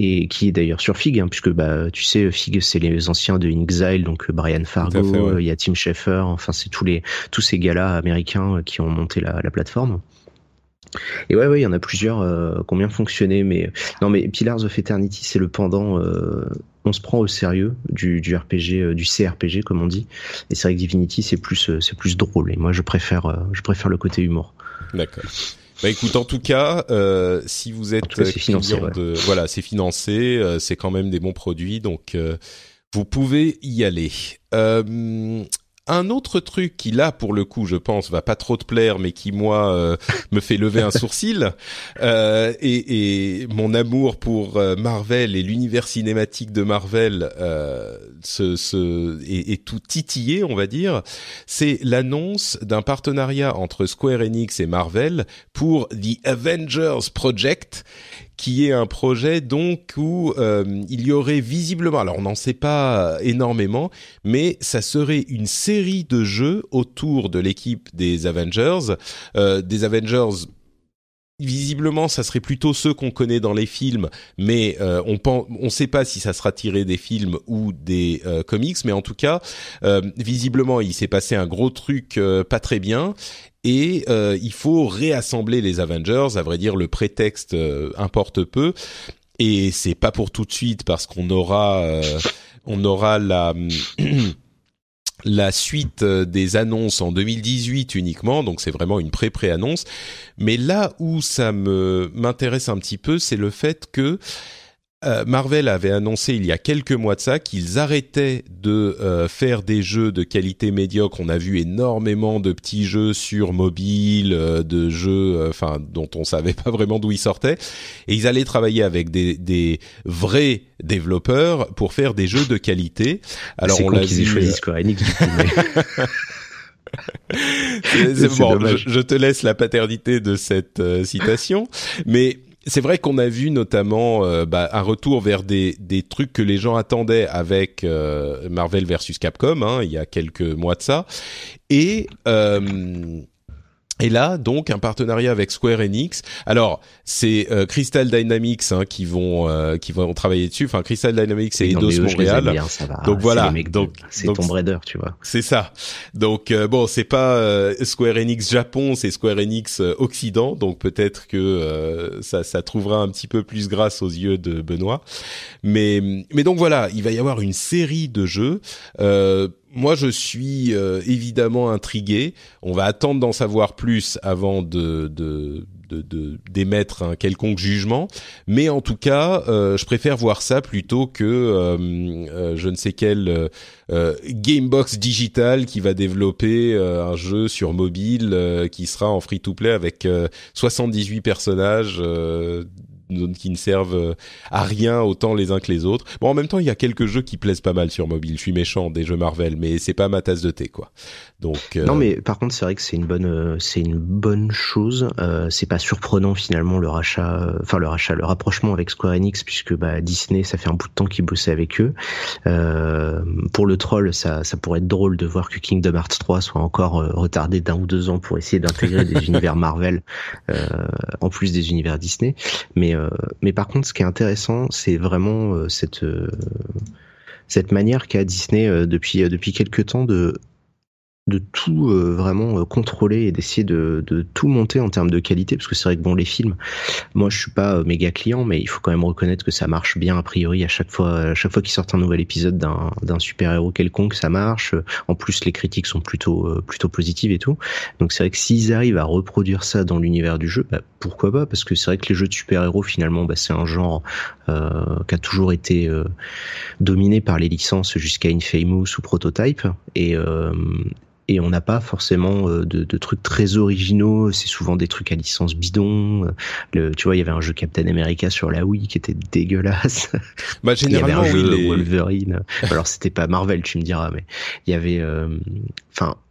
et qui est d'ailleurs sur Fig, hein, puisque bah tu sais Fig c'est les anciens de Exile, donc Brian Fargo, il y a Tim Schafer, enfin c'est tous les tous ces gars-là américains qui ont monté la, la plateforme. Et ouais, ouais, il y en a plusieurs euh, qui ont bien fonctionné, mais non, mais Pillars of Eternity, c'est le pendant. Euh, on se prend au sérieux du, du RPG, euh, du CRPG comme on dit. Et c'est vrai que Divinity, c'est plus, euh, c'est plus drôle. Et moi, je préfère, euh, je préfère le côté humour. D'accord. Bah écoute, en tout cas, euh, si vous êtes cas, financé, de, voilà, c'est financé, c'est quand même des bons produits, donc vous pouvez y aller. Un autre truc qui là pour le coup je pense va pas trop te plaire mais qui moi euh, me fait lever un sourcil euh, et, et, mon amour pour euh, Marvel et l'univers cinématique de Marvel euh, se, se tout titillé on va dire c'est l'annonce d'un partenariat entre Square Enix et Marvel pour The Avengers Project qui est un projet donc où euh, il y aurait visiblement, alors on n'en sait pas énormément, mais ça serait une série de jeux autour de l'équipe des Avengers, euh, des Avengers visiblement, ça serait plutôt ceux qu'on connaît dans les films, mais euh, on ne sait pas si ça sera tiré des films ou des euh, comics, mais en tout cas, euh, visiblement, il s'est passé un gros truc pas très bien. Et il faut réassembler les Avengers. À vrai dire, le prétexte importe peu. Et c'est pas pour tout de suite parce qu'on aura, on aura la la suite euh, des annonces en 2018 uniquement, donc c'est vraiment une pré-pré-annonce. Mais là où ça me m'intéresse un petit peu, c'est le fait que euh, Marvel avait annoncé il y a quelques mois de ça qu'ils arrêtaient de euh, faire des jeux de qualité médiocre. On a vu énormément de petits jeux sur mobile, euh, de jeux, enfin dont on savait pas vraiment d'où ils sortaient, et ils allaient travailler avec des, des vrais développeurs pour faire des jeux de qualité. Alors on l'a vu. choisi Square Enix. c'est bon, je, je, te laisse la paternité de cette citation, mais c'est vrai qu'on a vu notamment euh, bah, un retour vers des, trucs que les gens attendaient avec euh, Marvel versus Capcom, hein, il y a quelques mois de ça, et euh, et là, donc, un partenariat avec Square Enix. Alors, c'est euh, Crystal Dynamics hein, qui vont euh, qui vont travailler dessus. Enfin, Crystal Dynamics et Eidos Montréal. Donc voilà. Donc c'est Tomb Raider, tu vois. C'est ça. Donc euh, bon, c'est pas Square Enix Japon, c'est Square Enix Occident. Donc peut-être que ça ça trouvera un petit peu plus grâce aux yeux de Benoît. Mais mais donc voilà, il va y avoir une série de jeux moi, je suis euh, évidemment intrigué. On va attendre d'en savoir plus avant de, de d'émettre un quelconque jugement, mais en tout cas, euh, je préfère voir ça plutôt que euh, je ne sais quel Gamebox digital qui va développer un jeu sur mobile qui sera en free-to-play avec 78 personnages qui ne servent euh, à rien autant les uns que les autres. Bon, en même temps, il y a quelques jeux qui plaisent pas mal sur mobile. Je suis méchant des jeux Marvel, mais c'est pas ma tasse de thé, quoi. Donc euh, non, mais par contre, c'est vrai que c'est une bonne, euh, c'est une bonne chose. Euh, c'est pas surprenant finalement le rachat, enfin le rachat, le rapprochement avec Square Enix, puisque bah, Disney, ça fait un bout de temps qu'ils bossaient avec eux. Euh, pour le troll, ça, ça pourrait être drôle de voir que Kingdom Hearts 3 soit encore retardé d'un ou deux ans pour essayer d'intégrer des univers Marvel en plus des univers Disney. Mais mais par contre, ce qui est intéressant, c'est vraiment cette cette manière qu'a Disney depuis depuis quelques temps de de tout euh, vraiment euh, contrôler et d'essayer de, tout monter en termes de qualité parce que c'est vrai que bon les films moi je suis pas euh, méga client mais il faut quand même reconnaître que ça marche bien a priori à chaque fois à chaque fois qu'ils sortent un nouvel épisode d'un super héros quelconque ça marche. En plus les critiques sont plutôt plutôt positives et tout. Donc c'est vrai que s'ils arrivent à reproduire ça dans l'univers du jeu bah, pourquoi pas parce que c'est vrai que les jeux de super héros finalement bah, c'est un genre euh, qui a toujours été dominé par les licences jusqu'à Infamous ou Prototype. Et et on n'a pas forcément euh, de, de, trucs très originaux. C'est souvent des trucs à licence bidon. Le, tu vois, il y avait un jeu Captain America sur la Wii qui était dégueulasse. Bah, généralement, il y avait un jeu Wolverine. Alors c'était pas Marvel, tu me diras, mais il y avait, euh,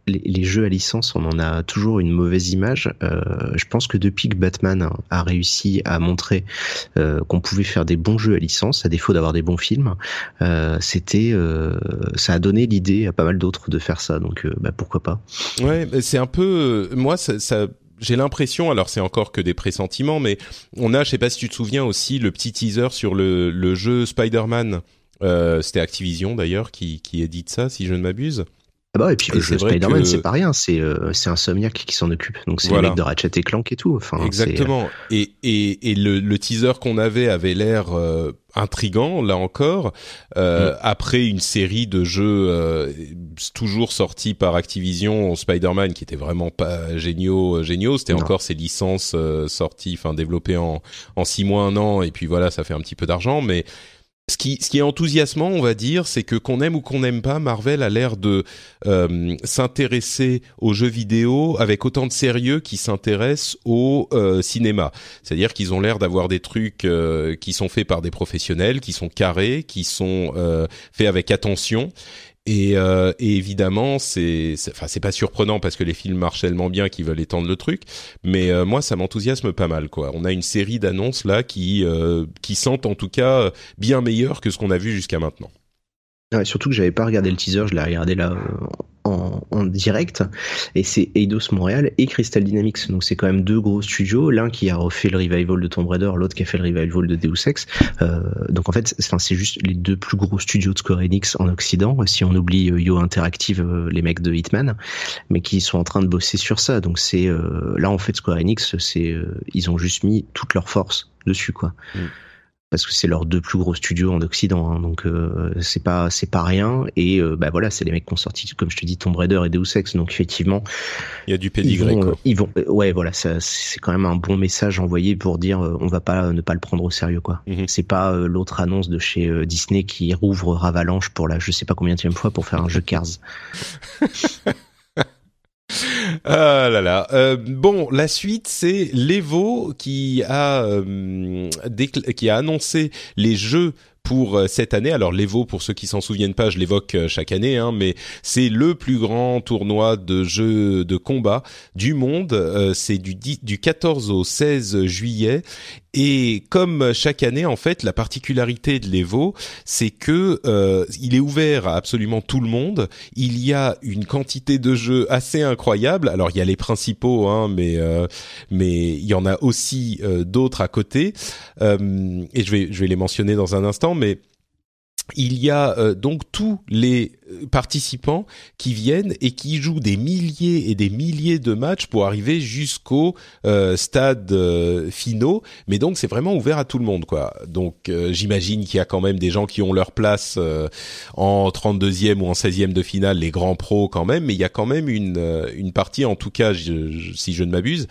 les, jeux à licence, on en a toujours une mauvaise image. Euh, je pense que depuis que Batman a réussi à montrer euh, qu'on pouvait faire des bons jeux à licence, à défaut d'avoir des bons films, euh, c'était, ça a donné l'idée à pas mal d'autres de faire ça. Donc, bah, pourquoi pas Ouais, c'est un peu, moi, ça, j'ai l'impression, alors c'est encore que des pressentiments, mais on a, je sais pas si tu te souviens aussi, le petit teaser sur le, jeu Spider-Man. C'était Activision d'ailleurs qui édite ça, si je ne m'abuse. Ah bah et puis le jeu Spider-Man c'est pas rien, c'est euh, c'est Insomniac qui s'en occupe, donc c'est voilà. les mecs de Ratchet et Clank et tout. Enfin, Exactement. Et et et le, le teaser qu'on avait avait l'air euh, intrigant là encore. Euh, mm. Après une série de jeux euh, toujours sortis par Activision, Spider-Man qui était vraiment pas géniaux, euh, géniaux. C'était encore ces licences sorties, enfin développées en en six mois, un an, et puis voilà, ça fait un petit peu d'argent, mais ce qui, ce qui est enthousiasmant, on va dire, c'est que qu'on aime ou qu'on n'aime pas, Marvel a l'air de euh, s'intéresser aux jeux vidéo avec autant de sérieux qu'ils s'intéressent au euh, cinéma. C'est-à-dire qu'ils ont l'air d'avoir des trucs euh, qui sont faits par des professionnels, qui sont carrés, qui sont faits avec attention et, euh, et, évidemment, c'est, enfin, c'est pas surprenant parce que les films marchent tellement bien qu'ils veulent étendre le truc. Mais euh, moi, ça m'enthousiasme pas mal, quoi. On a une série d'annonces là qui, euh, qui sentent en tout cas bien meilleures que ce qu'on a vu jusqu'à maintenant. Ouais, surtout que j'avais pas regardé le teaser, je l'ai regardé là en, direct, et c'est Eidos Montréal et Crystal Dynamics. Donc c'est quand même deux gros studios, l'un qui a refait le revival de Tomb Raider, l'autre qui a fait le revival de Deus Ex. Euh, donc en fait, c'est juste les deux plus gros studios de Square Enix en Occident, si on oublie euh, Yo Interactive, euh, les mecs de Hitman, mais qui sont en train de bosser sur ça. Donc c'est là en fait Square Enix, c'est ils ont juste mis toute leur force dessus quoi. Mm parce que c'est leurs deux plus gros studios en Occident, hein, donc euh, c'est pas c'est pas rien. Et euh, bah voilà, c'est les mecs qui ont sorti, comme je te dis, Tomb Raider et Deus Ex, donc effectivement, il y a du pédigré. Ils vont, Ils vont ouais, voilà, c'est quand même un bon message envoyé pour dire on va pas ne pas le prendre au sérieux, quoi. Mhm. C'est pas l'autre annonce de chez Disney qui rouvre Ravalanche pour la je sais pas combien de fois pour faire un jeu Cars. Ah là là. Euh, bon, la suite, c'est l'Evo qui a euh, qui a annoncé les jeux pour euh, cette année. Alors l'Evo, pour ceux qui s'en souviennent pas, je l'évoque euh, chaque année, hein, mais c'est le plus grand tournoi de jeux de combat du monde. Euh, c'est du, du 14 au 16 juillet. Et comme chaque année, en fait, la particularité de l'Evo, c'est que euh, il est ouvert à absolument tout le monde. Il y a une quantité de jeux assez incroyable. Alors il y a les principaux, hein, mais euh, mais il y en a aussi d'autres à côté. et je vais je vais les mentionner dans un instant mais il y a euh, donc tous les participants qui viennent et qui jouent des milliers et des milliers de matchs pour arriver jusqu'au euh, stade euh, finaux. Mais donc c'est vraiment ouvert à tout le monde, quoi. Donc euh, j'imagine qu'il y a quand même des gens qui ont leur place euh, en 32e ou en 16e de finale, les grands pros quand même. Mais il y a quand même une une partie, en tout cas, si je ne m'abuse,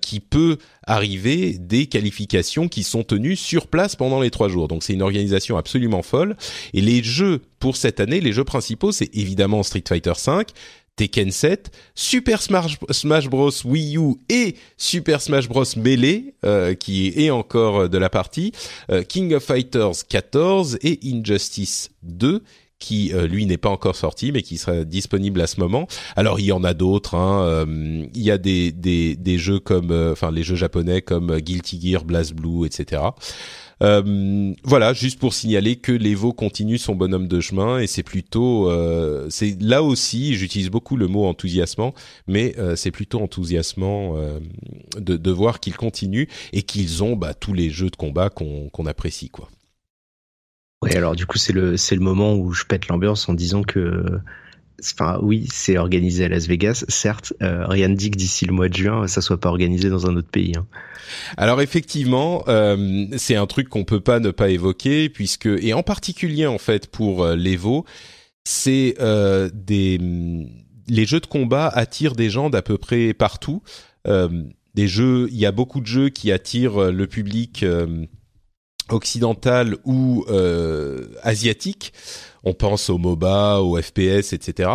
qui peut arriver des qualifications qui sont tenues sur place pendant les trois jours. Donc c'est une organisation absolument folle. Et les jeux pour cette année, les jeux principaux, c'est évidemment Street Fighter V, Tekken 7, Super Smash, Bros Wii U et Super Smash Bros Melee euh, qui est encore de la partie, euh, King of Fighters 14 et Injustice 2 qui euh, lui n'est pas encore sorti mais qui sera disponible à ce moment. Alors il y en a d'autres. Hein, euh, il y a des, des, des jeux comme, euh, enfin les jeux japonais comme Guilty Gear, BlazBlue, etc. voilà, juste pour signaler que l'Evo continue son bonhomme de chemin et c'est plutôt, c'est là aussi, j'utilise beaucoup le mot enthousiasmant, mais c'est plutôt enthousiasmant de, de voir qu'ils continuent et qu'ils ont bah, tous les jeux de combat qu'on qu'on apprécie quoi. Ouais, alors du coup, c'est le, c'est le moment où je pète l'ambiance en disant que, enfin, oui, c'est organisé à Las Vegas, certes, euh, rien ne dit que d'ici le mois de juin, ça soit pas organisé dans un autre pays. Hein. Alors effectivement, euh, c'est un truc qu'on peut pas ne pas évoquer, puisque, et en particulier en fait pour euh, l'Evo, c'est des, les jeux de combat attirent des gens d'à peu près partout. Des jeux, il y a beaucoup de jeux qui attirent le public occidental ou euh, asiatique. On pense au MOBA, au FPS, etc.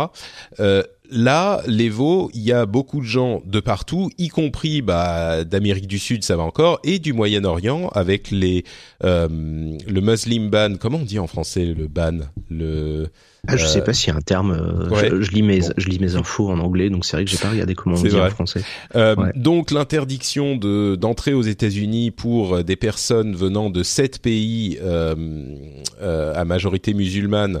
Euh, là, l'Evo, il y a beaucoup de gens de partout, y compris bah, d'Amérique du Sud, ça va encore, et du Moyen-Orient avec les euh, le Muslim ban. Comment on dit en français le ban? Le ah, je sais pas s'il y a un terme. Euh, je, lis mes je lis mes infos en anglais, donc c'est vrai que j'ai pas regardé comment on dit en français. Euh, Donc l'interdiction de d'entrer aux États-Unis pour des personnes venant de sept pays euh, euh à majorité musulmane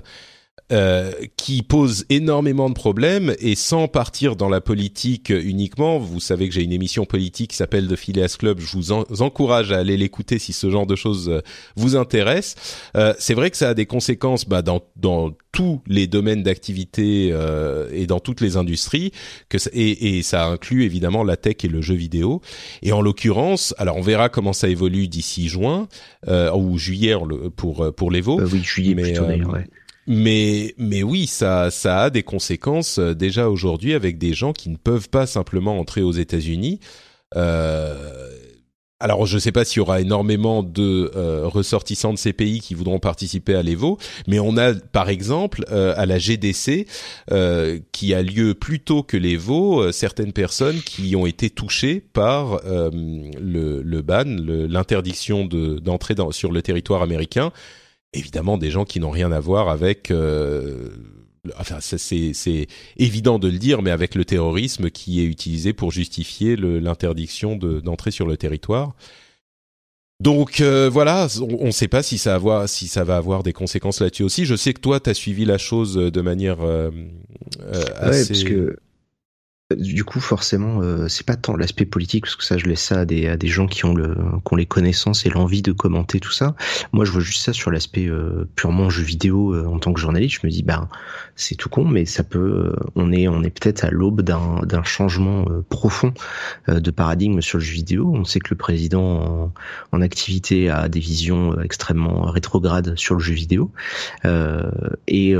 euh, qui pose énormément de problèmes et sans partir dans la politique uniquement, vous savez que j'ai une émission politique qui s'appelle The Phileas Club, je vous, encourage à aller l'écouter si ce genre de choses euh, vous intéresse. Euh, c'est vrai que ça a des conséquences bah, dans, dans tous les domaines d'activité euh, et dans toutes les industries, que et, et, ça inclut évidemment la tech et le jeu vidéo. Et en l'occurrence, alors on verra comment ça évolue d'ici juin ou juillet pour pour l'Evo. oui, juillet mais, plutôt ouais. Mais mais oui, ça ça a des conséquences euh, déjà aujourd'hui avec des gens qui ne peuvent pas simplement entrer aux États-Unis. Euh, alors je ne sais pas s'il y aura énormément de euh, ressortissants de ces pays qui voudront participer à l'Evo, mais on a par exemple euh, à la GDC qui a lieu plus tôt que l'Evo, certaines personnes qui ont été touchées par le, le ban, l'interdiction d'entrer sur le territoire américain évidemment des gens qui n'ont rien à voir avec euh, enfin c'est évident de le dire mais avec le terrorisme qui est utilisé pour justifier l'interdiction d'entrer sur le territoire donc euh, voilà, on ne sait pas si ça, avoir, si ça va avoir des conséquences là-dessus aussi. Je sais que toi, tu as suivi la chose de manière euh, assez... Ouais, parce que du coup, forcément, euh, c'est pas tant l'aspect politique, parce que ça, je laisse ça à des, gens qui ont, les connaissances et l'envie de commenter tout ça. Moi, je vois juste ça sur l'aspect euh, purement jeu vidéo euh, en tant que journaliste. Je me dis, ben, c'est tout con, mais ça peut. on est, on est peut-être à l'aube d'un, changement profond de paradigme sur le jeu vidéo. On sait que le président en, en activité a des visions extrêmement rétrogrades sur le jeu vidéo et,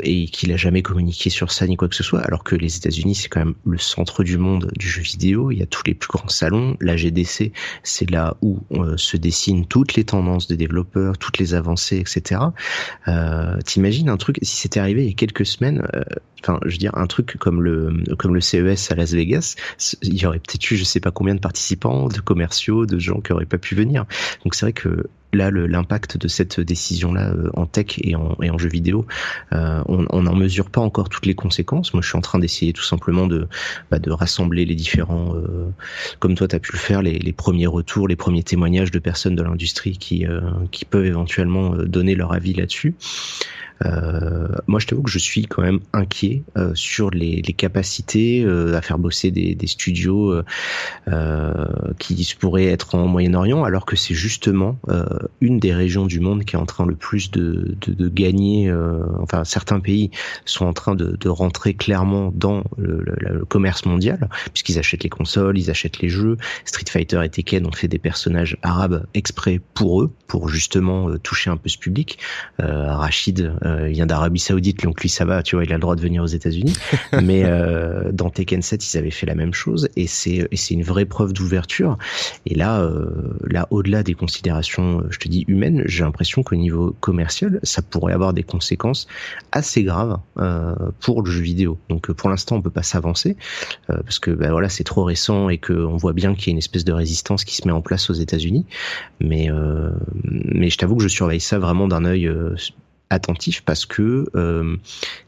et qu'il a jamais communiqué sur ça ni quoi que ce soit, alors que les États-Unis, c'est quand même le centre du monde du jeu vidéo. Il y a tous les plus grands salons. La GDC, c'est là où euh, se dessinent toutes les tendances des développeurs, toutes les avancées, etc. Euh, T'imagines un truc si c'était arrivé il y a quelques semaines. Euh, enfin, je veux dire un truc comme le comme le CES à Las Vegas, il y aurait peut-être eu je sais pas combien de participants, de commerciaux, de gens qui auraient pas pu venir. Donc c'est vrai que là l'impact de cette décision là euh, en tech et en, et en jeu vidéo euh, on n'en mesure pas encore toutes les conséquences. Moi je suis en train d'essayer tout simplement de bah, de rassembler les différents euh, comme toi tu as pu le faire les, les, premiers retours les premiers témoignages de personnes de l'industrie qui qui peuvent éventuellement donner leur avis là-dessus moi, je t'avoue que je suis quand même inquiet euh, sur les, les capacités euh, à faire bosser des, des studios qui pourraient être en Moyen-Orient, alors que c'est justement une des régions du monde qui est en train le plus de, de, de gagner. Euh, enfin, certains pays sont en train de, de rentrer clairement dans le, le, commerce mondial, puisqu'ils achètent les consoles, ils achètent les jeux. Street Fighter et Tekken ont fait des personnages arabes exprès pour eux, pour justement euh, toucher un peu ce public. Euh, Rachid vient d'Arabie Saoudite, donc lui ça va, tu vois, il a le droit de venir aux États-Unis. Mais dans Tekken 7, ils avaient fait la même chose, et c'est et c'est une vraie preuve d'ouverture. Et là, là au-delà des considérations, je te dis humaines, j'ai l'impression qu'au niveau commercial, ça pourrait avoir des conséquences assez graves euh, pour le jeu vidéo. Donc euh, pour l'instant, on peut pas s'avancer euh, parce que ben voilà, c'est trop récent et qu'on voit bien qu'il y a une espèce de résistance qui se met en place aux États-Unis. Mais mais je t'avoue que je surveille ça vraiment d'un œil attentif parce que euh,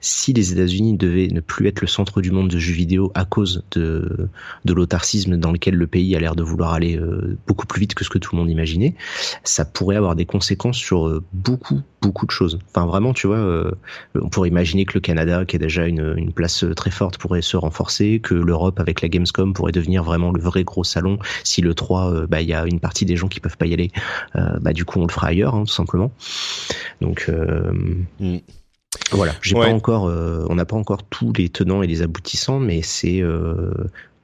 si les États-Unis devaient ne plus être le centre du monde de jeux vidéo à cause de, de l'autarcisme dans lequel le pays a l'air de vouloir aller euh, beaucoup plus vite que ce que tout le monde imaginait, ça pourrait avoir des conséquences sur euh, beaucoup beaucoup de choses. Enfin vraiment, tu vois, on pourrait imaginer que le Canada, qui est déjà une, une place très forte, pourrait se renforcer, que l'Europe avec la Gamescom pourrait devenir vraiment le vrai gros salon. Si le 3, bah il y a une partie des gens qui peuvent pas y aller, bah du coup on le fera ailleurs, hein, tout simplement. Donc Mm. Voilà, j'ai pas encore, euh, on n'a pas encore tous les tenants et les aboutissants, mais c'est euh,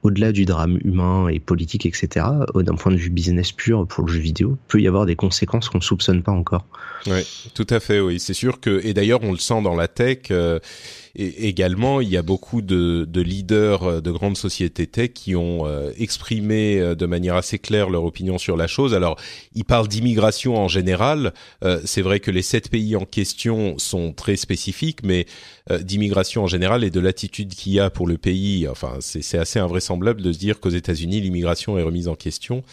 au-delà du drame humain et politique, etc. D'un point de vue business pur pour le jeu vidéo, peut y avoir des conséquences qu'on soupçonne pas encore. Oui, tout à fait. Oui, c'est sûr que et d'ailleurs on le sent dans la tech. Euh, et également, il y a beaucoup de, de, leaders euh, de grandes sociétés tech qui ont euh, exprimé euh, de manière assez claire leur opinion sur la chose. Alors, ils parlent d'immigration en général. c'est vrai que les sept pays en question sont très spécifiques, mais d'immigration en général et de l'attitude qu'il y a pour le pays, enfin, c'est assez invraisemblable de se dire qu'aux États-Unis, l'immigration est remise en question.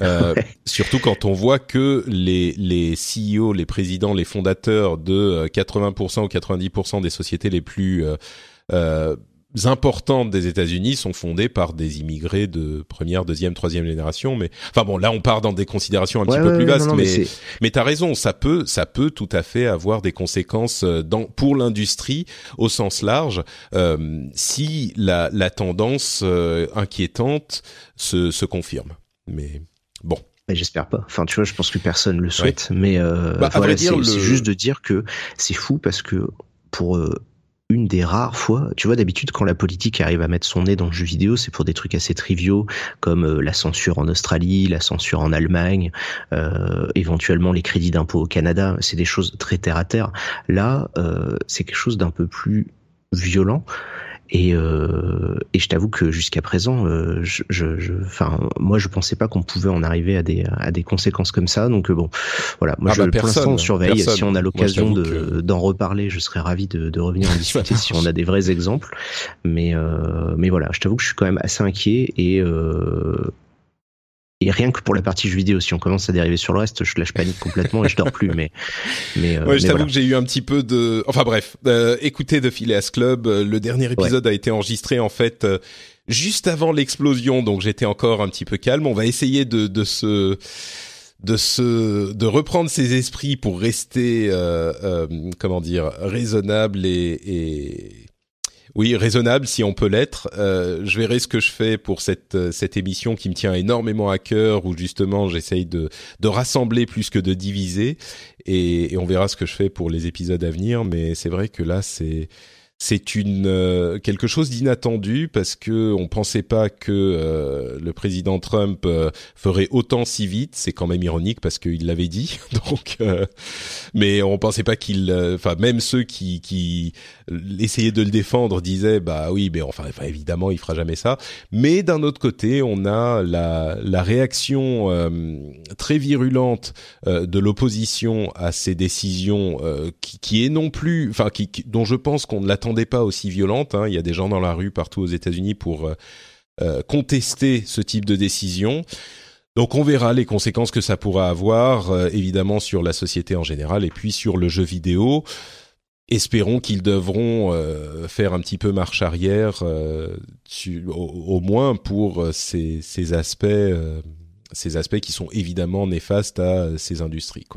Euh, surtout quand on voit que les, les CEO, les présidents, les fondateurs de 80% euh, ou 90% des sociétés les plus euh, euh, importantes des États-Unis sont fondées par des immigrés de première, deuxième, troisième génération. Mais enfin bon, là on part dans des considérations un petit peu plus vastes. mais mais, t'as raison, ça peut ça peut tout à fait avoir des conséquences dans pour l'industrie au sens large euh, si la la tendance inquiétante se se confirme. Mais Bon. J'espère pas. Enfin, tu vois, je pense que personne le souhaite. Mais euh, bah, voilà, c'est juste de dire que c'est fou parce que pour euh, une des rares fois, tu vois, d'habitude quand la politique arrive à mettre son nez dans le jeu vidéo, c'est pour des trucs assez triviaux comme euh, la censure en Australie, la censure en Allemagne, euh, éventuellement les crédits d'impôt au Canada. C'est des choses très terre à terre. Là, euh, c'est quelque chose d'un peu plus violent et, euh, et je t'avoue que jusqu'à présent, euh, je, je, enfin, moi, je pensais pas qu'on pouvait en arriver à des à des conséquences comme ça. Donc euh, bon, voilà. Moi, ah bah pour l'instant, on surveille. Si on a l'occasion de d'en reparler, je serais ravi de, de revenir en discuter si on a des vrais exemples. Mais euh, mais voilà, je t'avoue que je suis quand même assez inquiet et euh, et rien que pour la partie jeux vidéo, si on commence à dériver sur le reste, je lâche panique complètement et je dors plus. Mais, mais, euh, ouais, je t'avoue que j'ai eu un petit peu de, enfin bref, euh, écoutez The Phileas Club. Euh, le dernier épisode a été enregistré en fait euh, juste avant l'explosion, donc j'étais encore un petit peu calme. On va essayer de, de se de se de reprendre ses esprits pour rester euh, comment dire raisonnable et, et oui, raisonnable si on peut l'être. Euh, je verrai ce que je fais pour cette euh, cette émission qui me tient énormément à cœur, où justement j'essaye de de rassembler plus que de diviser, et, et on verra ce que je fais pour les épisodes à venir. Mais c'est vrai que là, c'est c'est une euh, quelque chose d'inattendu parce que on pensait pas que euh, le président Trump euh, ferait autant si vite. C'est quand même ironique parce qu'il l'avait dit. Donc, mais on pensait pas qu'il, enfin même ceux qui qui essayaient de le défendre disaient bah oui, mais enfin, enfin évidemment il fera jamais ça. Mais d'un autre côté, on a la la réaction très virulente de l'opposition à ces décisions qui, qui est non plus, enfin qui, dont je pense qu'on ne l'attend pas aussi violente. Hein. Il y a des gens dans la rue partout aux États-Unis pour euh, euh, contester ce type de décision. Donc on verra les conséquences que ça pourra avoir, euh, évidemment sur la société en général et puis sur le jeu vidéo. Espérons qu'ils devront faire un petit peu marche arrière, au, moins pour ces, aspects, ces aspects qui sont évidemment néfastes à ces industries.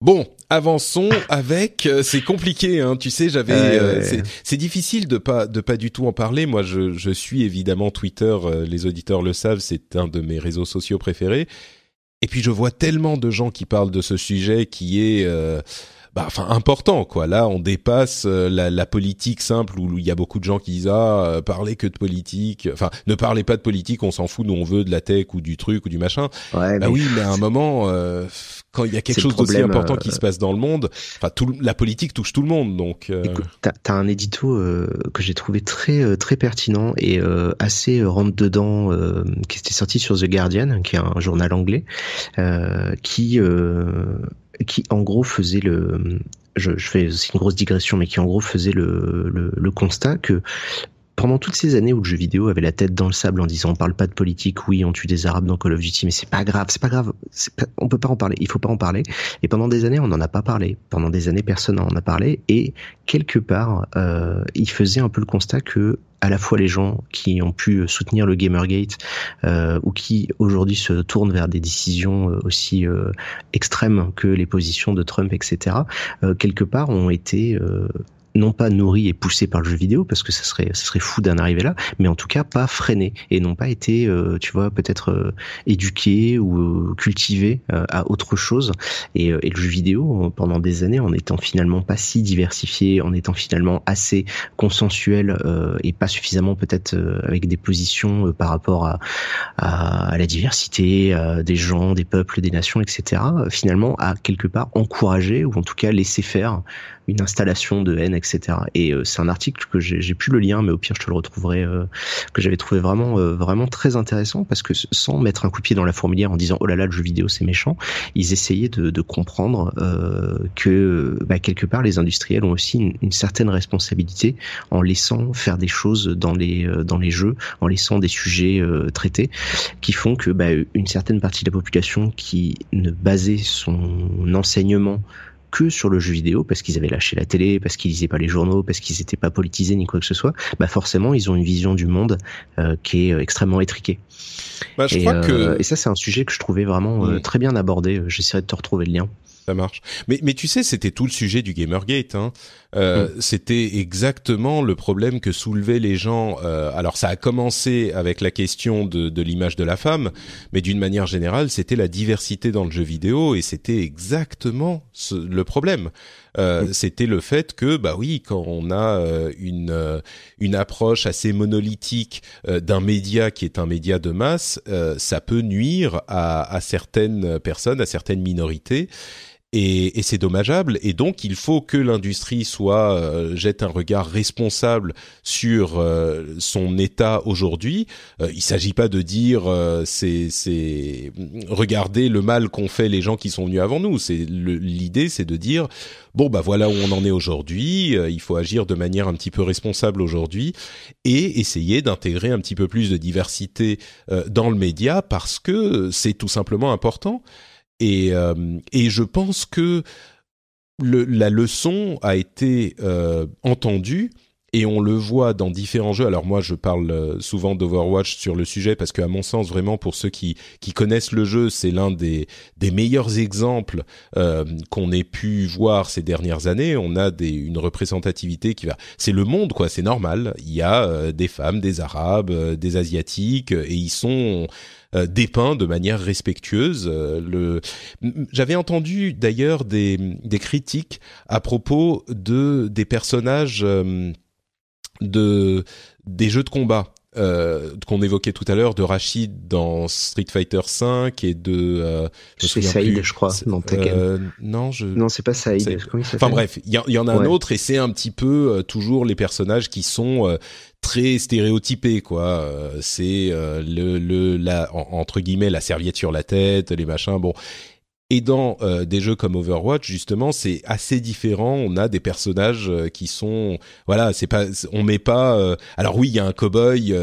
Bon, avançons avec. Euh, c'est compliqué, hein. Tu sais, j'avais. Euh, c'est difficile de pas de pas du tout en parler. Moi, je, je suis évidemment Twitter. Euh, les auditeurs le savent. C'est un de mes réseaux sociaux préférés. et puis je vois tellement de gens qui parlent de ce sujet qui est bah, enfin important quoi. Là, on dépasse euh, la, la, politique simple où il y a beaucoup de gens qui disent ah euh, parlez que de politique. Enfin, ne parlez pas de politique, on s'en fout, nous on veut de la tech ou du truc ou du machin. Ouais, bah oui, mais à un moment, euh, quand il y a quelque chose d'aussi important qui se passe dans le monde, enfin tout la politique touche tout le monde, donc. Écoute, t'as as un édito que j'ai trouvé très très pertinent et assez rentre dedans, qui était sorti sur The Guardian, qui est un journal anglais, qui qui en gros faisait le, je, fais c'est une grosse digression, mais qui en gros faisait le, le constat que pendant toutes ces années où le jeu vidéo avait la tête dans le sable en disant on parle pas de politique, oui on tue des arabes dans Call of Duty, mais c'est pas grave, c'est pas grave, pas, on peut pas en parler, il faut pas en parler. Et pendant des années on n'en a pas parlé, pendant des années personne n'en a parlé, et quelque part euh, il faisait un peu le constat que à la fois les gens qui ont pu soutenir le Gamergate euh, ou qui aujourd'hui se tournent vers des décisions euh, aussi euh, extrêmes que les positions de Trump, etc., euh, quelque part ont été non pas nourri et poussé par le jeu vidéo parce que ça serait ça serait fou d'en arriver là mais en tout cas pas freiné et n'ont pas été euh, tu vois peut-être euh, éduqués ou euh, cultivés à autre chose. Et, et, le jeu vidéo pendant des années en étant finalement pas si diversifié en étant finalement assez consensuel et pas suffisamment peut-être avec des positions par rapport à, à, la diversité des gens des peuples des nations etc finalement a quelque part encouragé ou en tout cas laissé faire une installation de haine, etc. Et euh, c'est un article que j'ai plus le lien, mais au pire je te le retrouverai, euh, que j'avais trouvé vraiment euh, vraiment très intéressant parce que sans mettre un coup de pied dans la fourmilière en disant oh là là le jeu vidéo c'est méchant, ils essayaient de, de comprendre que bah, quelque part les industriels ont aussi une, certaine responsabilité en laissant faire des choses dans les dans les jeux, en laissant des sujets traités, qui font que bah, une certaine partie de la population qui ne basait son enseignement que sur le jeu vidéo parce qu'ils avaient lâché la télé, parce qu'ils lisaient pas les journaux, parce qu'ils n'étaient pas politisés ni quoi que ce soit, bah forcément ils ont une vision du monde euh, qui est euh, extrêmement étriquée. Bah, je et, crois que... Euh, et ça c'est un sujet que je trouvais vraiment mm. très bien abordé. J'essaierai de te retrouver le lien. Ça marche. Mais, mais tu sais, c'était tout le sujet du Gamergate. Hein. Euh, mm. C'était exactement le problème que soulevaient les gens. Euh, alors, ça a commencé avec la question de, de l'image de la femme, mais d'une manière générale, c'était la diversité dans le jeu vidéo, et c'était exactement ce, le problème. Euh, mm. C'était le fait que, bah oui, quand on a euh, une euh, une approche assez monolithique d'un média qui est un média de masse, ça peut nuire à, à certaines personnes, à certaines minorités et, et c'est dommageable. Et donc, il faut que l'industrie soit euh, jette un regard responsable sur euh, son état aujourd'hui. Euh, il s'agit pas de dire c'est c'est regarder le mal qu'ont fait les gens qui sont venus avant nous. C'est l'idée, c'est de dire bon bah voilà où on en est aujourd'hui. il faut agir de manière un petit peu responsable aujourd'hui et essayer d'intégrer un petit peu plus de diversité dans le média parce que c'est tout simplement important. Et, euh, et je pense que le, la leçon a été euh, entendue et on le voit dans différents jeux. Alors moi, je parle euh, souvent d'Overwatch sur le sujet parce qu'à mon sens, vraiment pour ceux qui qui connaissent le jeu, c'est l'un des des meilleurs exemples euh, qu'on ait pu voir ces dernières années. On a des une représentativité qui va. C'est le monde, quoi. C'est normal. Il y a des femmes, des arabes, des asiatiques, et ils sont euh, dépeint de manière respectueuse. Euh, le... J'avais entendu d'ailleurs des, des critiques à propos de des personnages euh, de des jeux de combat. Euh, qu'on évoquait tout à l'heure de Rachid dans Street Fighter V et de euh, c'est Saïd je crois dans Tekken euh, non je non c'est pas Saïd enfin bref il y, en a un autre et c'est un petit peu toujours les personnages qui sont très stéréotypé quoi. Euh, c'est euh, le, le la entre guillemets la serviette sur la tête, les machins. Bon, et dans euh, des jeux comme Overwatch, justement, c'est assez différent. On a des personnages euh, qui sont, voilà, c'est pas, on met pas. Euh, alors oui, il y a un cowboy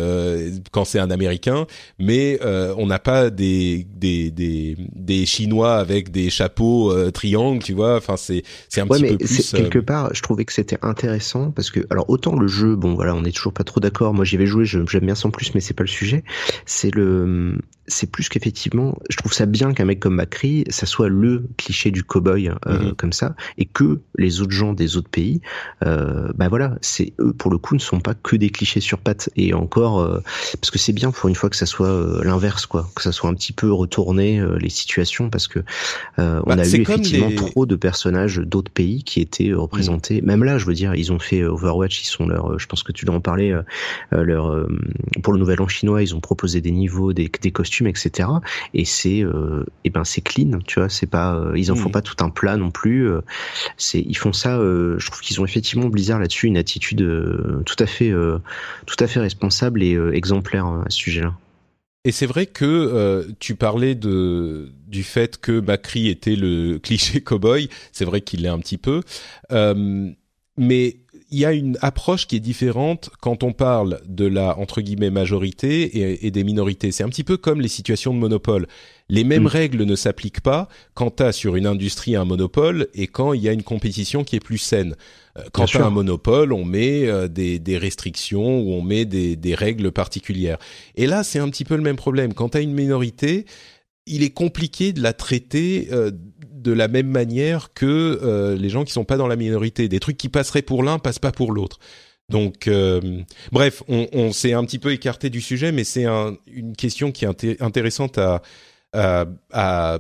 quand c'est un Américain, mais on n'a pas des, des des des Chinois avec des chapeaux triangles, tu vois. Enfin, c'est c'est un petit peu plus. Quelque part, je trouvais que c'était intéressant parce que, alors autant le jeu, bon voilà, on est toujours pas trop d'accord. Moi, j'y vais jouer, j'aime bien sans plus, mais c'est pas le sujet. C'est le c'est plus qu'effectivement, je trouve ça bien qu'un mec comme Macri, ça soit le cliché du cowboy euh, mhm. comme ça, et que les autres gens des autres pays, euh, bah voilà, c'est eux pour le coup ne sont pas que des clichés sur pattes. Et encore, euh, parce que c'est bien pour une fois que ça soit euh, l'inverse, quoi, que ça soit un petit peu retourné les situations, parce que on bah, a eu effectivement trop de personnages d'autres pays qui étaient représentés. Même là, je veux dire, ils ont fait Overwatch, ils sont leur, je pense que tu dois en parler, leur pour le Nouvel An chinois, ils ont proposé des niveaux, des, des costumes etc. Et c'est, euh, et ben c'est clean, tu vois. C'est pas, euh, ils en font pas tout un plat non plus. Euh, c'est, ils font ça. je trouve qu'ils ont effectivement Blizzard là-dessus une attitude tout à fait, tout à fait responsable et exemplaire hein, à ce sujet-là. Et c'est vrai que tu parlais de du fait que Macri était le cliché cowboy. C'est vrai qu'il l'est un petit peu, mais il y a une approche qui est différente quand on parle de la entre guillemets majorité et, des minorités. C'est un petit peu comme les situations de monopole. Les mêmes mm. règles ne s'appliquent pas quand tu as sur une industrie un monopole et quand il y a une compétition qui est plus saine. Euh, quand tu as un monopole, on met euh, des, des, restrictions ou on met des, des règles particulières. Et là, c'est un petit peu le même problème. Quand tu as une minorité, il est compliqué de la traiter euh, de la même manière que euh, les gens qui sont pas dans la minorité. Des trucs qui passeraient pour l'un passent pas pour l'autre. Donc, euh, bref, on, s'est un petit peu écarté du sujet, mais c'est une question qui est intéressante à,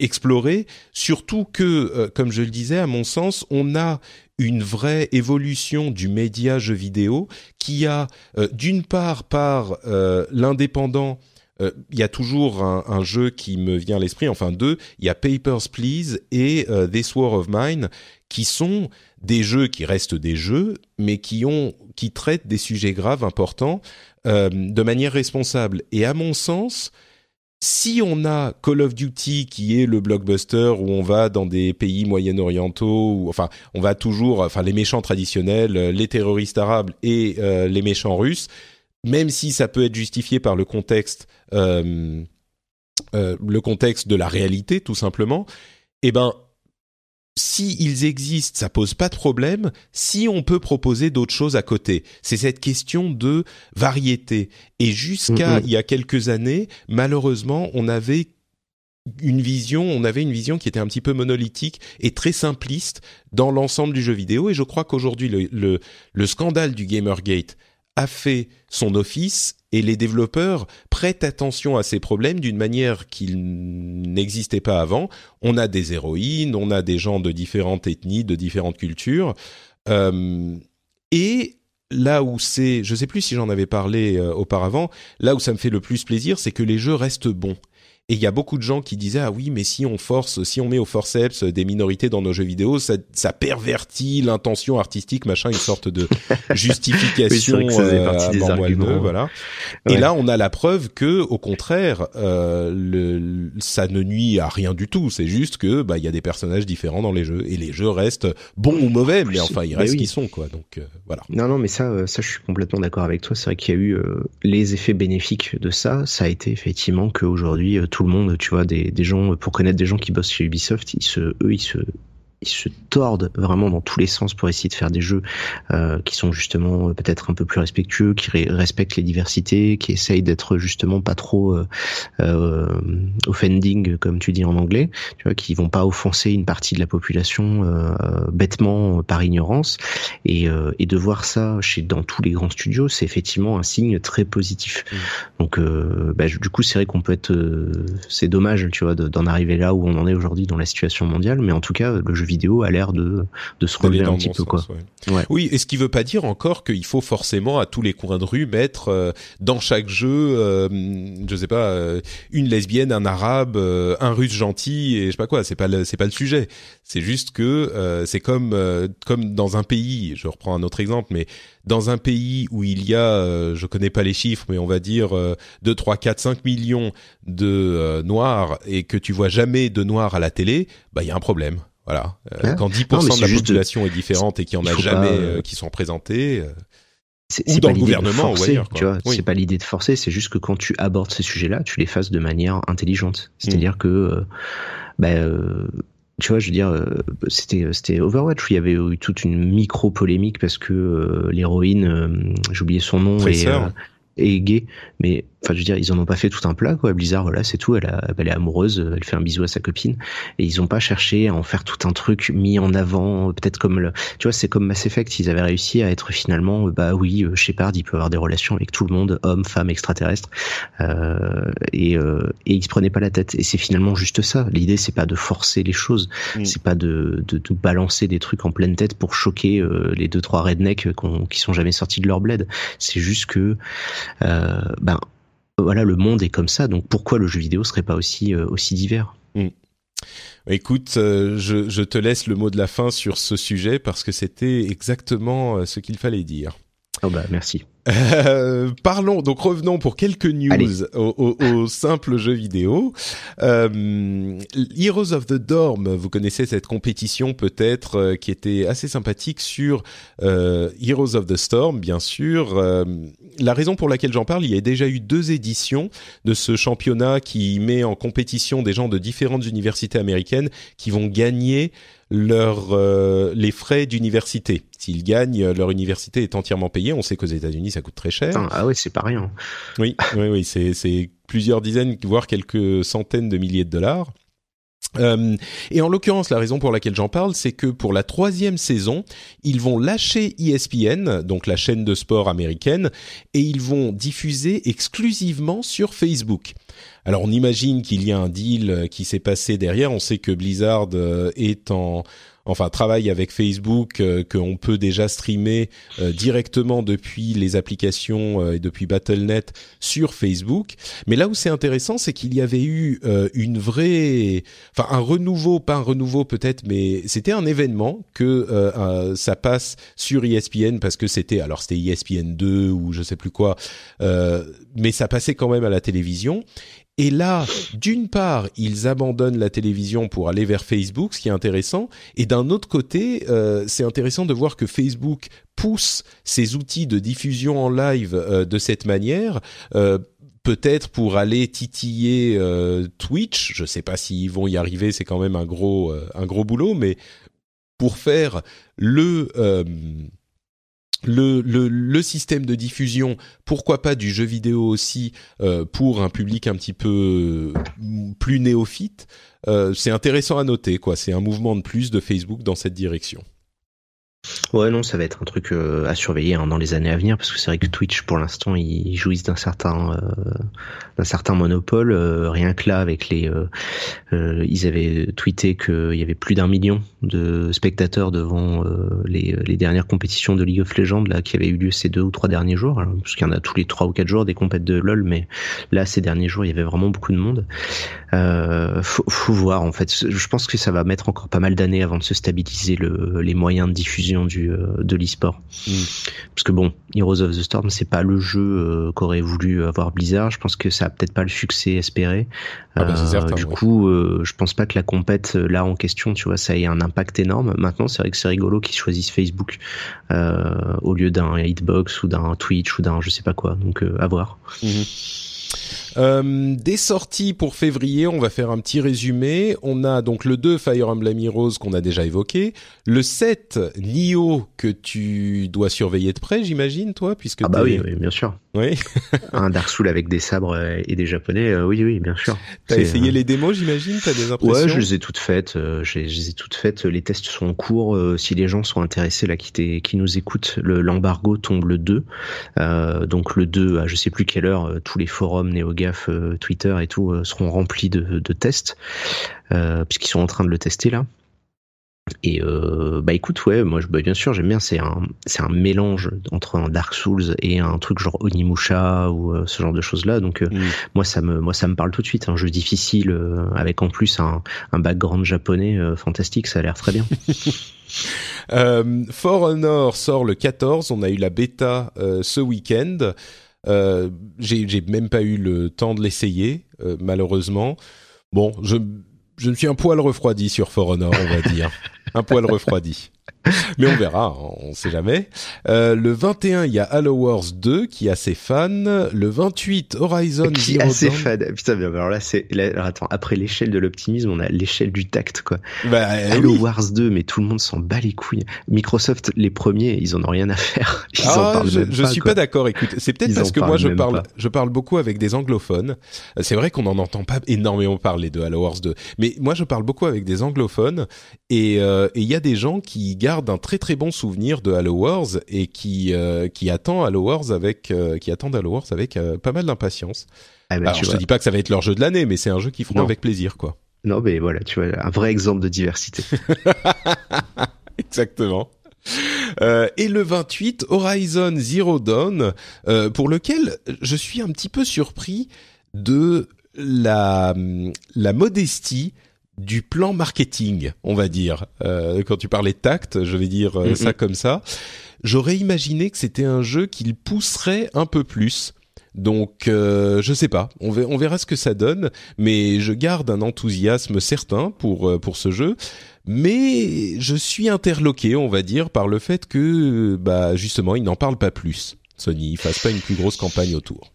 explorer. Surtout que, comme je le disais, à mon sens, on a une vraie évolution du média jeu vidéo qui a, d'une part, par l'indépendant euh, il y a toujours un, jeu qui me vient à l'esprit, enfin deux, il y a Papers, Please et euh, This War of Mine, qui sont des jeux qui restent des jeux, mais qui ont, qui traitent des sujets graves importants euh, de manière responsable. Et à mon sens, si on a Call of Duty qui est le blockbuster où on va dans des pays moyen-orientaux, enfin on va toujours, enfin les méchants traditionnels, les terroristes arabes et les méchants russes, même si ça peut être justifié par le contexte, euh, euh, le contexte de la réalité, tout simplement, eh ben, si ils existent, ça pose pas de problème. Si on peut proposer d'autres choses à côté, c'est cette question de variété. Et jusqu'à il y a quelques années, malheureusement, on avait une vision, on avait une vision qui était un petit peu monolithique et très simpliste dans l'ensemble du jeu vidéo. Et je crois qu'aujourd'hui, le, le, le, scandale du Gamergate a fait son office et les développeurs prêtent attention à ces problèmes d'une manière qui n'existait pas avant. On a des héroïnes, on a des gens de différentes ethnies, de différentes cultures. Euh, et là où c'est, je sais plus si j'en avais parlé euh, auparavant, là où ça me fait le plus plaisir, c'est que les jeux restent bons. Et il y a beaucoup de gens qui disaient ah oui mais si on force, si on met au forceps des minorités dans nos jeux vidéo, ça, ça pervertit l'intention artistique, machin, une sorte de justification oui, euh, des arguments. voilà. Et là on a la preuve que au contraire, euh, le, ça ne nuit à rien du tout. C'est juste que bah il y a des personnages différents dans les jeux et les jeux restent bons ou mauvais, mais enfin ils restent ce qu'ils sont quoi. Donc euh, voilà. Non non mais ça euh, ça je suis complètement d'accord avec toi. C'est vrai qu'il y a eu euh, les effets bénéfiques de ça. Ça a été effectivement qu'aujourd'hui tout tout le monde, tu vois, des, des gens, pour connaître des gens qui bossent chez Ubisoft, ils se, eux, ils se, ils se tordent vraiment dans tous les sens pour essayer de faire des jeux euh, qui sont justement euh, peut-être un peu plus respectueux, qui respectent les diversités, qui essayent d'être justement pas trop euh, euh, offending comme tu dis en anglais, tu vois, qui vont pas offenser une partie de la population euh, bêtement par ignorance. Et, euh, et, de voir ça chez dans tous les grands studios, c'est effectivement un signe très positif. Mmh. Donc bah, du coup, c'est vrai qu'on peut être, c'est dommage, tu vois, d'en arriver là où on en est aujourd'hui dans la situation mondiale, mais en tout cas, le jeu vidéo a l'air de, de se relever un petit peu quoi. Oui, et ce qui veut pas dire encore qu'il faut forcément à tous les coins de rue mettre euh, dans chaque jeu, euh, je sais pas, euh, une lesbienne, un arabe, euh, un russe gentil et je sais pas quoi. C'est pas c'est pas le sujet. C'est juste que c'est comme comme dans un pays. Je reprends un autre exemple, mais dans un pays où il y a, je connais pas les chiffres, mais on va dire 2, 3, 4, 5 millions de noirs et que tu vois jamais de noirs à la télé, bah il y a un problème. Voilà. Euh, quand 10% de la population est différente et qu'il n'y en a jamais euh, qui sont représentés. Euh, c'est dans le gouvernement ou ailleurs. Tu vois, c'est pas l'idée de forcer, c'est juste que quand tu abordes ces sujets-là, tu les fasses de manière intelligente. C'est-à-dire mm. que, bah, tu vois, je veux dire, c'était c'était Overwatch où il y avait eu toute une micro polémique parce que l'héroïne, j'ai oublié son nom, et, est gay, mais enfin je veux dire, ils en ont pas fait tout un plat quoi. Blizzard, voilà, c'est tout. Elle, a, elle est amoureuse, elle fait un bisou à sa copine, et ils ont pas cherché à en faire tout un truc mis en avant, peut-être comme le, tu vois, c'est comme Mass Effect, ils avaient réussi à être finalement, bah oui, Shepard, il peut avoir des relations avec tout le monde, hommes, femmes, extraterrestres, euh, et, euh, et ils se prenaient pas la tête. Et c'est finalement juste ça. L'idée, c'est pas de forcer les choses, mm. c'est pas de, de, de, balancer des trucs en pleine tête pour choquer euh, les deux trois rednecks qui sont jamais sortis de leur bled. C'est juste que, euh, ben voilà, le monde est comme ça. Donc pourquoi le jeu vidéo serait pas aussi euh, aussi divers? Mm. Écoute, je, je, te laisse le mot de la fin sur ce sujet parce que c'était exactement ce qu'il fallait dire. Oh bah merci. Euh, parlons, donc revenons pour quelques news au, au, au, simple jeu vidéo. Euh, Heroes of the Dorm, vous connaissez cette compétition peut-être euh, qui était assez sympathique sur euh, Heroes of the Storm, bien sûr. Euh, la raison pour laquelle j'en parle, il y a déjà eu deux éditions de ce championnat qui met en compétition des gens de différentes universités américaines qui vont gagner leur les frais d'université. S'ils gagnent, leur université est entièrement payée. On sait qu'aux États-Unis, ça coûte très cher. ah oui, c'est pas rien. Oui, oui, oui, c'est plusieurs dizaines, voire quelques centaines de milliers de dollars. Euh, et en l'occurrence, la raison pour laquelle j'en parle, c'est que pour la troisième saison, ils vont lâcher ESPN, donc la chaîne de sport américaine, et ils vont diffuser exclusivement sur Facebook. Alors on imagine qu'il y a un deal qui s'est passé derrière. On sait que Blizzard euh, est en enfin travaille avec Facebook, euh, qu'on peut déjà streamer euh, directement depuis les applications euh, et depuis Battle.net sur Facebook. Mais là où c'est intéressant, c'est qu'il y avait eu une vraie, enfin un renouveau, pas un renouveau peut-être, mais c'était un événement que ça passe sur ESPN parce que c'était, alors c'était ESPN 2 ou je sais plus quoi, mais ça passait quand même à la télévision. Et là, d'une part, ils abandonnent la télévision pour aller vers Facebook, ce qui est intéressant. Et d'un autre côté, euh, c'est intéressant de voir que Facebook pousse ses outils de diffusion en live euh, de cette manière. Euh, peut-être pour aller titiller Twitch, je ne sais pas s'ils vont y arriver, c'est quand même un gros un gros boulot, mais pour faire le le, système de diffusion, pourquoi pas du jeu vidéo aussi euh, pour un public un petit peu euh, plus néophyte, euh, c'est intéressant à noter. quoi. C'est un mouvement de plus de Facebook dans cette direction. Ouais, non, ça va être un truc euh, à surveiller hein, dans les années à venir parce que c'est vrai que Twitch, pour l'instant, ils jouissent d'un certain euh, d'un certain monopole. Euh, rien que là, avec les, ils avaient tweeté qu'il y avait plus d'un million de spectateurs devant les, dernières compétitions de League of Legends là qui avaient eu lieu ces deux ou trois derniers jours. Alors, parce qu'il y en a tous les trois ou quatre jours des compètes de LoL, mais là, ces derniers jours, il y avait vraiment beaucoup de monde. faut, faut voir en fait. Je pense que ça va mettre encore pas mal d'années avant de se stabiliser le, les moyens de diffusion du euh, de l'e-sport. Mm. Parce que bon, Heroes of the Storm, c'est pas le jeu euh, qu'aurait voulu avoir Blizzard. Je pense que ça a peut-être pas le succès espéré. Ah bah, euh, du coup, je pense pas que la compète là en question, tu vois, ça ait un impact énorme. Maintenant, c'est vrai que c'est rigolo qu'ils choisissent Facebook au lieu d'un Hitbox ou d'un Twitch ou d'un je sais pas quoi. Donc à voir. Mm-hmm. Euh, des sorties pour février, on va faire un petit résumé. On a donc le 2 Fire Emblem Heroes qu'on a déjà évoqué, le 7 Nioh que tu dois surveiller de près, j'imagine toi, puisque ah bah oui, oui, bien sûr. Oui. un Dark Souls avec des sabres et des japonais, euh, oui, oui, bien sûr. T'as essayé euh, les démos, j'imagine T'as des impressions Ouais, je les ai toutes faites. je les ai toutes faites. Les tests sont en cours. si les gens sont intéressés là, qui, qui nous écoutent, l'embargo tombe le 2. donc le 2, à je sais plus quelle heure, tous les forums néo euh, Twitter et tout euh, seront remplis de, tests, euh, puisqu'ils sont en train de le tester là. Et bah écoute, ouais, moi bah, bien sûr j'aime bien, c'est un c'est un mélange entre un Dark Souls et un truc genre Onimusha ou ce genre de choses là. Donc mm. moi ça me moi ça me parle tout de suite. Un jeu difficile avec en plus un, un background japonais fantastique, ça a l'air très bien. For Honor sort le 14, on a eu la bêta ce week-end. Euh, j'ai même pas eu le temps de l'essayer, euh, malheureusement. Bon, je, je me suis un poil refroidi sur For Honor, on va dire. un poil refroidi. Mais on verra, on sait jamais. Euh, le 21, il y a Halo Wars 2 qui a ses fans. Le 28, Horizon qui Zero a ses fans. Putain, mais alors là, c'est, là, alors attends, après l'échelle de l'optimisme, on a l'échelle du tact, quoi. Bah, Halo oui. Wars 2, mais tout le monde s'en bat les couilles. Microsoft, les premiers, ils en ont rien à faire. Ils en Ah, parlent je, même je pas, suis quoi. pas d'accord. Écoute, c'est peut-être parce que moi je parle, pas. je parle beaucoup avec des anglophones. C'est vrai qu'on n'en entend pas énormément parler de Halo Wars 2, mais moi je parle beaucoup avec des anglophones et euh, et il y a des gens qui gardent un très très bon souvenir de Halo Wars et qui euh, qui attendent Halo Wars avec euh, qui attendent Halo Wars avec euh, pas mal d'impatience. Ah, Alors tu je vois. te dis pas que ça va être leur jeu de l'année, mais c'est un jeu qu'ils feront Non. avec plaisir quoi. Non, mais voilà, tu vois, un vrai exemple de diversité. Exactement. Euh, et le 28, Horizon Zero Dawn, euh, pour lequel je suis un petit peu surpris de la, la modestie du plan marketing, on va dire. Euh, quand tu parlais de tact, je vais dire euh, Mhm. ça comme ça. J'aurais imaginé que c'était un jeu qu'il pousserait un peu plus. Donc, euh, je sais pas. On verra, on verra ce que ça donne, mais je garde un enthousiasme certain pour euh, pour ce jeu. Mais je suis interloqué, on va dire, par le fait que, bah, justement, ils n'en parlent pas plus. Sony, ils fassent pas une plus grosse campagne autour.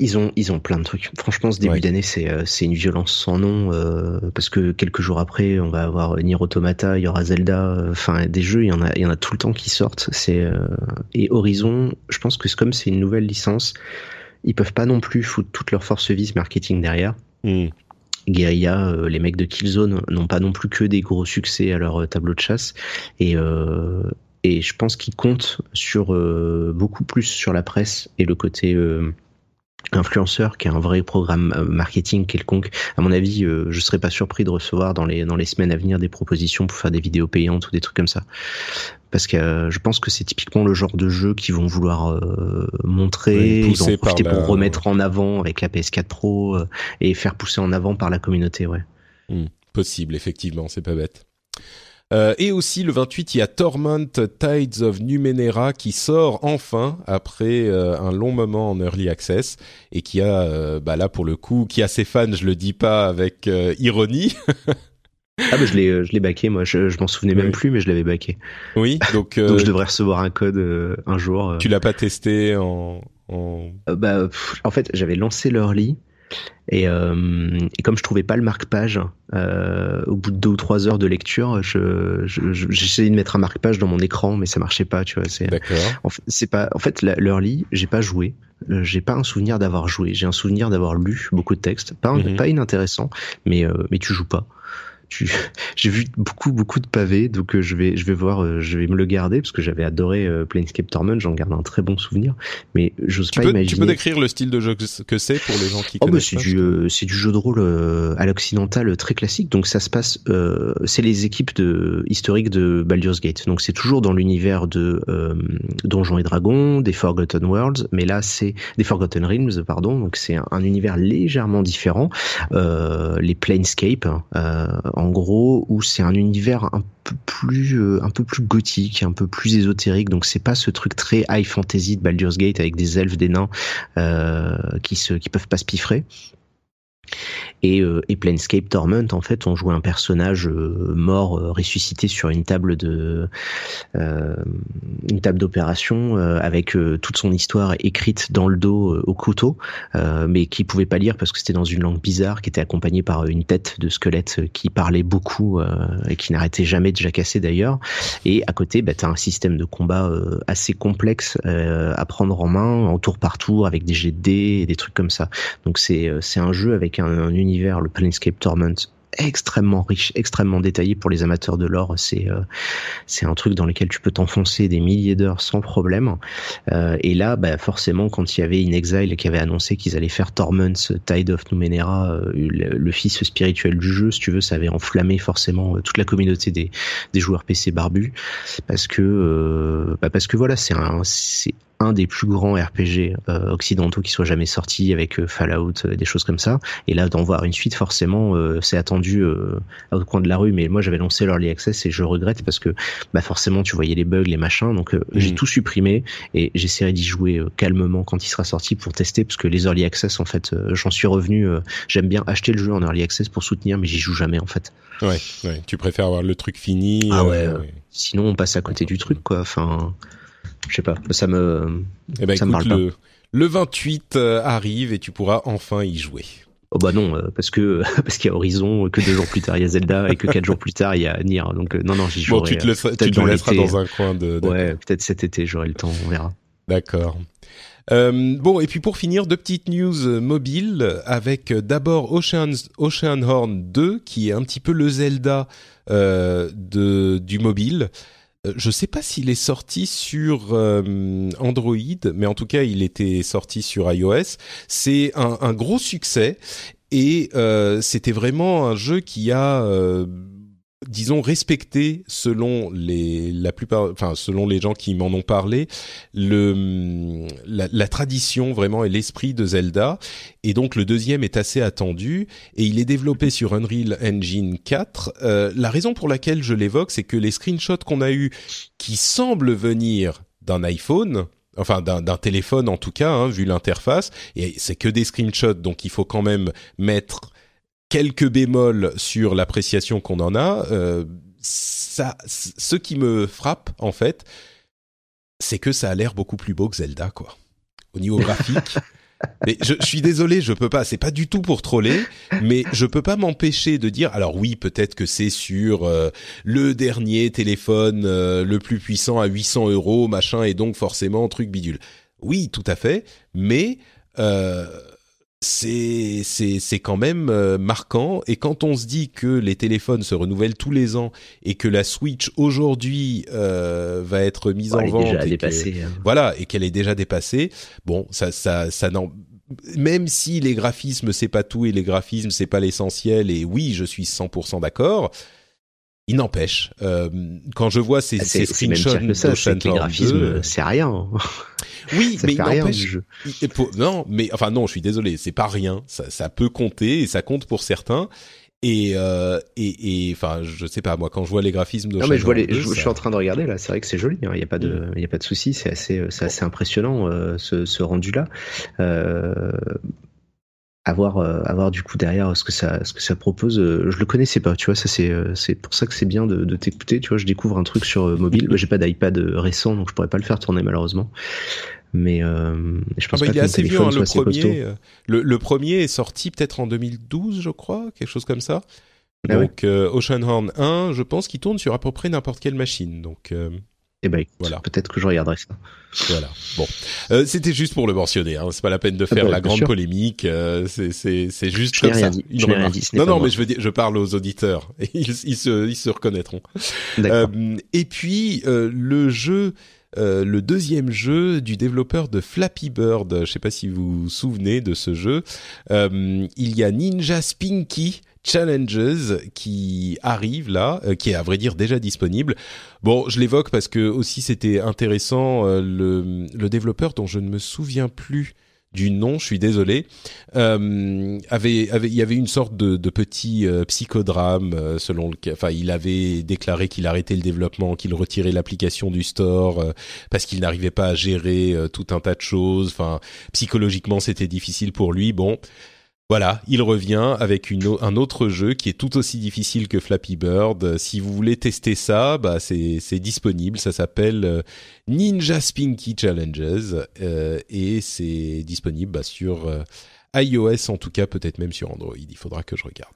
Ils ont, ils ont plein de trucs. Franchement, ce début Ouais. d'année, c'est, euh, c'est une violence sans nom, euh, parce que quelques jours après, on va avoir Nier Automata, il y aura Zelda, euh, enfin, des jeux, il y en a, il y en a tout le temps qui sortent. C'est, euh, et Horizon, je pense que c'est comme c'est une nouvelle licence, ils peuvent pas non plus foutre toute leur force vive marketing derrière. Guerilla, euh, les mecs de Killzone n'ont pas non plus que des gros succès à leur euh, tableau de chasse. Et, euh, et je pense qu'ils comptent sur euh, beaucoup plus sur la presse et le côté euh, influenceur qui est un vrai programme euh, marketing quelconque. À mon avis, euh, je serais pas surpris de recevoir dans les dans les semaines à venir des propositions pour faire des vidéos payantes ou des trucs comme ça. Parce que euh, je pense que c'est typiquement le genre de jeu qu'ils vont vouloir euh, montrer, Oui, ils vont en profiter la- pour remettre en avant avec la PS4 Pro euh, et faire pousser en avant par la communauté, ouais. Possible, effectivement, c'est pas bête. Euh, et aussi le 28, il y a Torment Tides of Numenera qui sort enfin après euh, un long moment en early access et qui a, euh, bah là pour le coup, qui a ses fans, je le dis pas avec ironie. Ah bah je l'ai je l'ai baqué moi, je, je m'en souvenais même plus mais je l'avais baqué. oui, donc, Donc je devrais recevoir un code un jour. tu l'as pas testé en, en... Bah, pff, en fait, j'avais lancé l'early et, euh, et comme je trouvais pas le marque-page, euh, au bout de deux ou trois heures de lecture, je, je, je- j'essayais de mettre un marque-page dans mon écran, mais ça marchait pas, tu vois. C'est, en fait, c'est pas, en fait, l'early, j'ai pas joué. Euh, J'ai pas un souvenir d'avoir joué. J'ai un souvenir d'avoir lu beaucoup de textes, pas, Mhm. pas inintéressant, mais mais tu joues pas. Tu, j'ai vu beaucoup beaucoup de pavés, donc euh, je vais je vais voir, euh, je vais me le garder parce que j'avais adoré euh, Planescape Torment, j'en garde un très bon souvenir, mais j'ose pas peux, imaginer. tu peux décrire le style de jeu que c'est pour les gens qui Oh bah connaissent c'est pas du euh, c'est du jeu de rôle euh, à l'occidental très classique donc ça se passe euh, c'est les équipes de historiques de Baldur's Gate donc c'est toujours dans l'univers de euh, Donjons et Dragons des Forgotten Worlds mais là c'est des Forgotten Realms pardon donc c'est un, un univers légèrement différent euh, les Planescape euh, en gros où c'est un univers un peu plus euh, un peu plus gothique un peu plus ésotérique. Donc c'est pas ce truc très high fantasy de Baldur's Gate avec des elfes des nains euh, qui se qui peuvent pas se piffrer et, euh, et Planescape Torment en fait on jouait un personnage euh, mort euh, ressuscité sur une table de euh, une table d'opération euh, avec toute son histoire écrite dans le dos au couteau mais qui pouvait pas lire parce que c'était dans une langue bizarre qui était accompagnée par une tête de squelette qui parlait beaucoup et qui n'arrêtait jamais de jacasser d'ailleurs. Et à côté bah, tu as un système de combat assez complexe à prendre en main en tour par tour avec des dés et des trucs comme ça. Donc c'est c'est un jeu avec un, un univers, le Planescape Torment, extrêmement riche, extrêmement détaillé pour les amateurs de l'or. C'est euh, c'est un truc dans lequel tu peux t'enfoncer des milliers d'heures sans problème. Euh, et là, bah, forcément, quand il y avait In Exile qui avait annoncé qu'ils allaient faire Torments, Tide of Numenera, euh, le, le fils spirituel du jeu, si tu veux, ça avait enflammé forcément euh, toute la communauté des, des joueurs PC barbus, parce que euh, bah, parce que voilà, c'est un c'est un des plus grands RPG euh, occidentaux qui soit jamais sorti avec euh, Fallout, euh, des choses comme ça. Et là, d'en voir une suite, forcément, euh, c'est attendu euh, au coin de la rue. Mais moi, j'avais lancé l'Early Access et je regrette parce que bah, forcément, tu voyais les bugs, les machins. Donc, euh, j'ai Mhm. tout supprimé et j'essaierai d'y jouer calmement quand il sera sorti pour tester parce que les Early Access, en fait, euh, j'en suis revenu. euh, J'aime bien acheter le jeu en Early Access pour soutenir, mais j'y joue jamais, en fait. Ouais, ouais. Tu préfères avoir le truc fini. Ah ouais, euh, sinon on passe à côté du truc quoi. Enfin, je sais pas, ça me, Eh ben, ça me écoute, parle le, le 28 euh, arrive et tu pourras enfin y jouer. Oh bah non, euh, parce que parce qu'il y a Horizon, que deux jours plus tard il y a Zelda et que quatre jours plus tard il y a Nier. Donc euh, non non j'y Bon, jouerai. tu te, laisseras, tu te laisseras dans un coin de. Ouais, peut-être cet été j'aurai le temps, on verra. D'accord. Euh, bon, et puis pour finir, deux petites news mobiles avec d'abord Ocean, Ocean Horn 2, qui est un petit peu le Zelda euh, de, du mobile. Euh, Je sais pas s'il est sorti sur euh, Android, mais en tout cas, il était sorti sur iOS. C'est un, gros succès et euh, c'était vraiment un jeu qui a disons respecté selon les la plupart enfin selon les gens qui m'en ont parlé le la, la tradition vraiment et l'esprit de Zelda. Et donc le deuxième est assez attendu et il est développé sur Unreal Engine 4 Euh, la raison pour laquelle je l'évoque c'est que les screenshots qu'on a eu qui semblent venir d'un iPhone enfin d'un d'un téléphone en tout cas hein, vu l'interface et c'est que des screenshots donc il faut quand même mettre quelques bémols sur l'appréciation qu'on en a. Euh, ça, ce qui me frappe en fait, c'est que ça a l'air beaucoup plus beau que Zelda, quoi. Au niveau graphique. Mais je, je suis désolé, je peux pas. C'est pas du tout pour troller, mais je peux pas m'empêcher de dire. Alors oui, peut-être que c'est sur euh, le dernier téléphone euh, le plus puissant à 800 euros, machin, et donc forcément truc bidule. Oui, tout à fait, mais euh, c'est c'est c'est quand même euh, marquant et quand on se dit que les téléphones se renouvellent tous les ans et que la Switch aujourd'hui euh, va être mise Ouais, en elle est vente déjà et que- dépassée. hein. voilà et qu'elle est déjà dépassée bon ça ça ça n'en même si les graphismes c'est pas tout et les graphismes c'est pas l'essentiel et oui je suis 100% d'accord il n'empêche euh, quand je vois ces, Ah, screenshots pire que ça, c'est d'Ocean que les Horn graphismes, 2, c'est rien. oui ça mais il n'empêche non, mais enfin non, je suis désolé, c'est pas rien. Ça, ça peut compter et ça compte pour certains. Et euh, et et enfin, je sais pas moi quand je vois les graphismes de Non mais je vois les, je, 2, je suis en train de regarder là, c'est vrai que c'est joli, hein, il n'y a pas de, il y a pas de souci, c'est assez, c'est assez impressionnant euh, ce, ce rendu là. Euh, à voir, euh, à voir du coup derrière ce que ça, ce que ça propose. euh, je le connaissais pas, tu vois, ça c'est, euh, c'est pour ça que c'est bien de, de t'écouter, tu vois. Je découvre un truc sur euh, mobile. J'ai pas d'iPad euh, récent, donc je pourrais pas le faire tourner malheureusement. Mais euh, je Ah pense bah, pas il que est assez vieux, hein, le premier. euh, Le, le premier est sorti peut-être en 2012, je crois, quelque chose comme ça. Ah ouais. Donc euh, Ocean Horn 1, je pense qu'il tourne sur à peu près n'importe quelle machine. Donc euh, Et ben, Voilà. peut-être que je regarderai ça. voilà. Bon, Euh, c'était juste pour le mentionner. Hein. C'est pas la peine de faire bah, la grande sûr. polémique. euh, c'est c'est c'est juste Je comme rien ça. dit, je rien dit, Non non, moi. mais je veux dire, je parle aux auditeurs. Ils ils se ils se reconnaîtront. D'accord. Euh, et puis euh, le jeu, euh, le deuxième jeu du développeur de Flappy Bird. Je sais pas si vous vous souvenez de ce jeu. Euh, il y a Ninja Spinky Challenges qui arrive là, euh, qui est à vrai dire déjà disponible. Bon, je l'évoque parce que aussi c'était intéressant. euh, le, le développeur dont je ne me souviens plus du nom, je suis désolé, euh, avait, avait, il y avait une sorte de, de petit euh, psychodrame euh, selon lequel, enfin, il avait déclaré qu'il arrêtait le développement, qu'il retirait l'application du store euh, parce qu'il n'arrivait pas à gérer euh, tout un tas de choses. Enfin, psychologiquement, c'était difficile pour lui. Bon. Voilà, il revient avec une, un autre jeu qui est tout aussi difficile que Flappy Bird. Si vous voulez tester ça, bah c'est disponible. Ça s'appelle euh, Ninja Spinky Challenges euh, et c'est disponible bah, sur euh, iOS en tout cas, peut-être même sur Android. Il faudra que je regarde.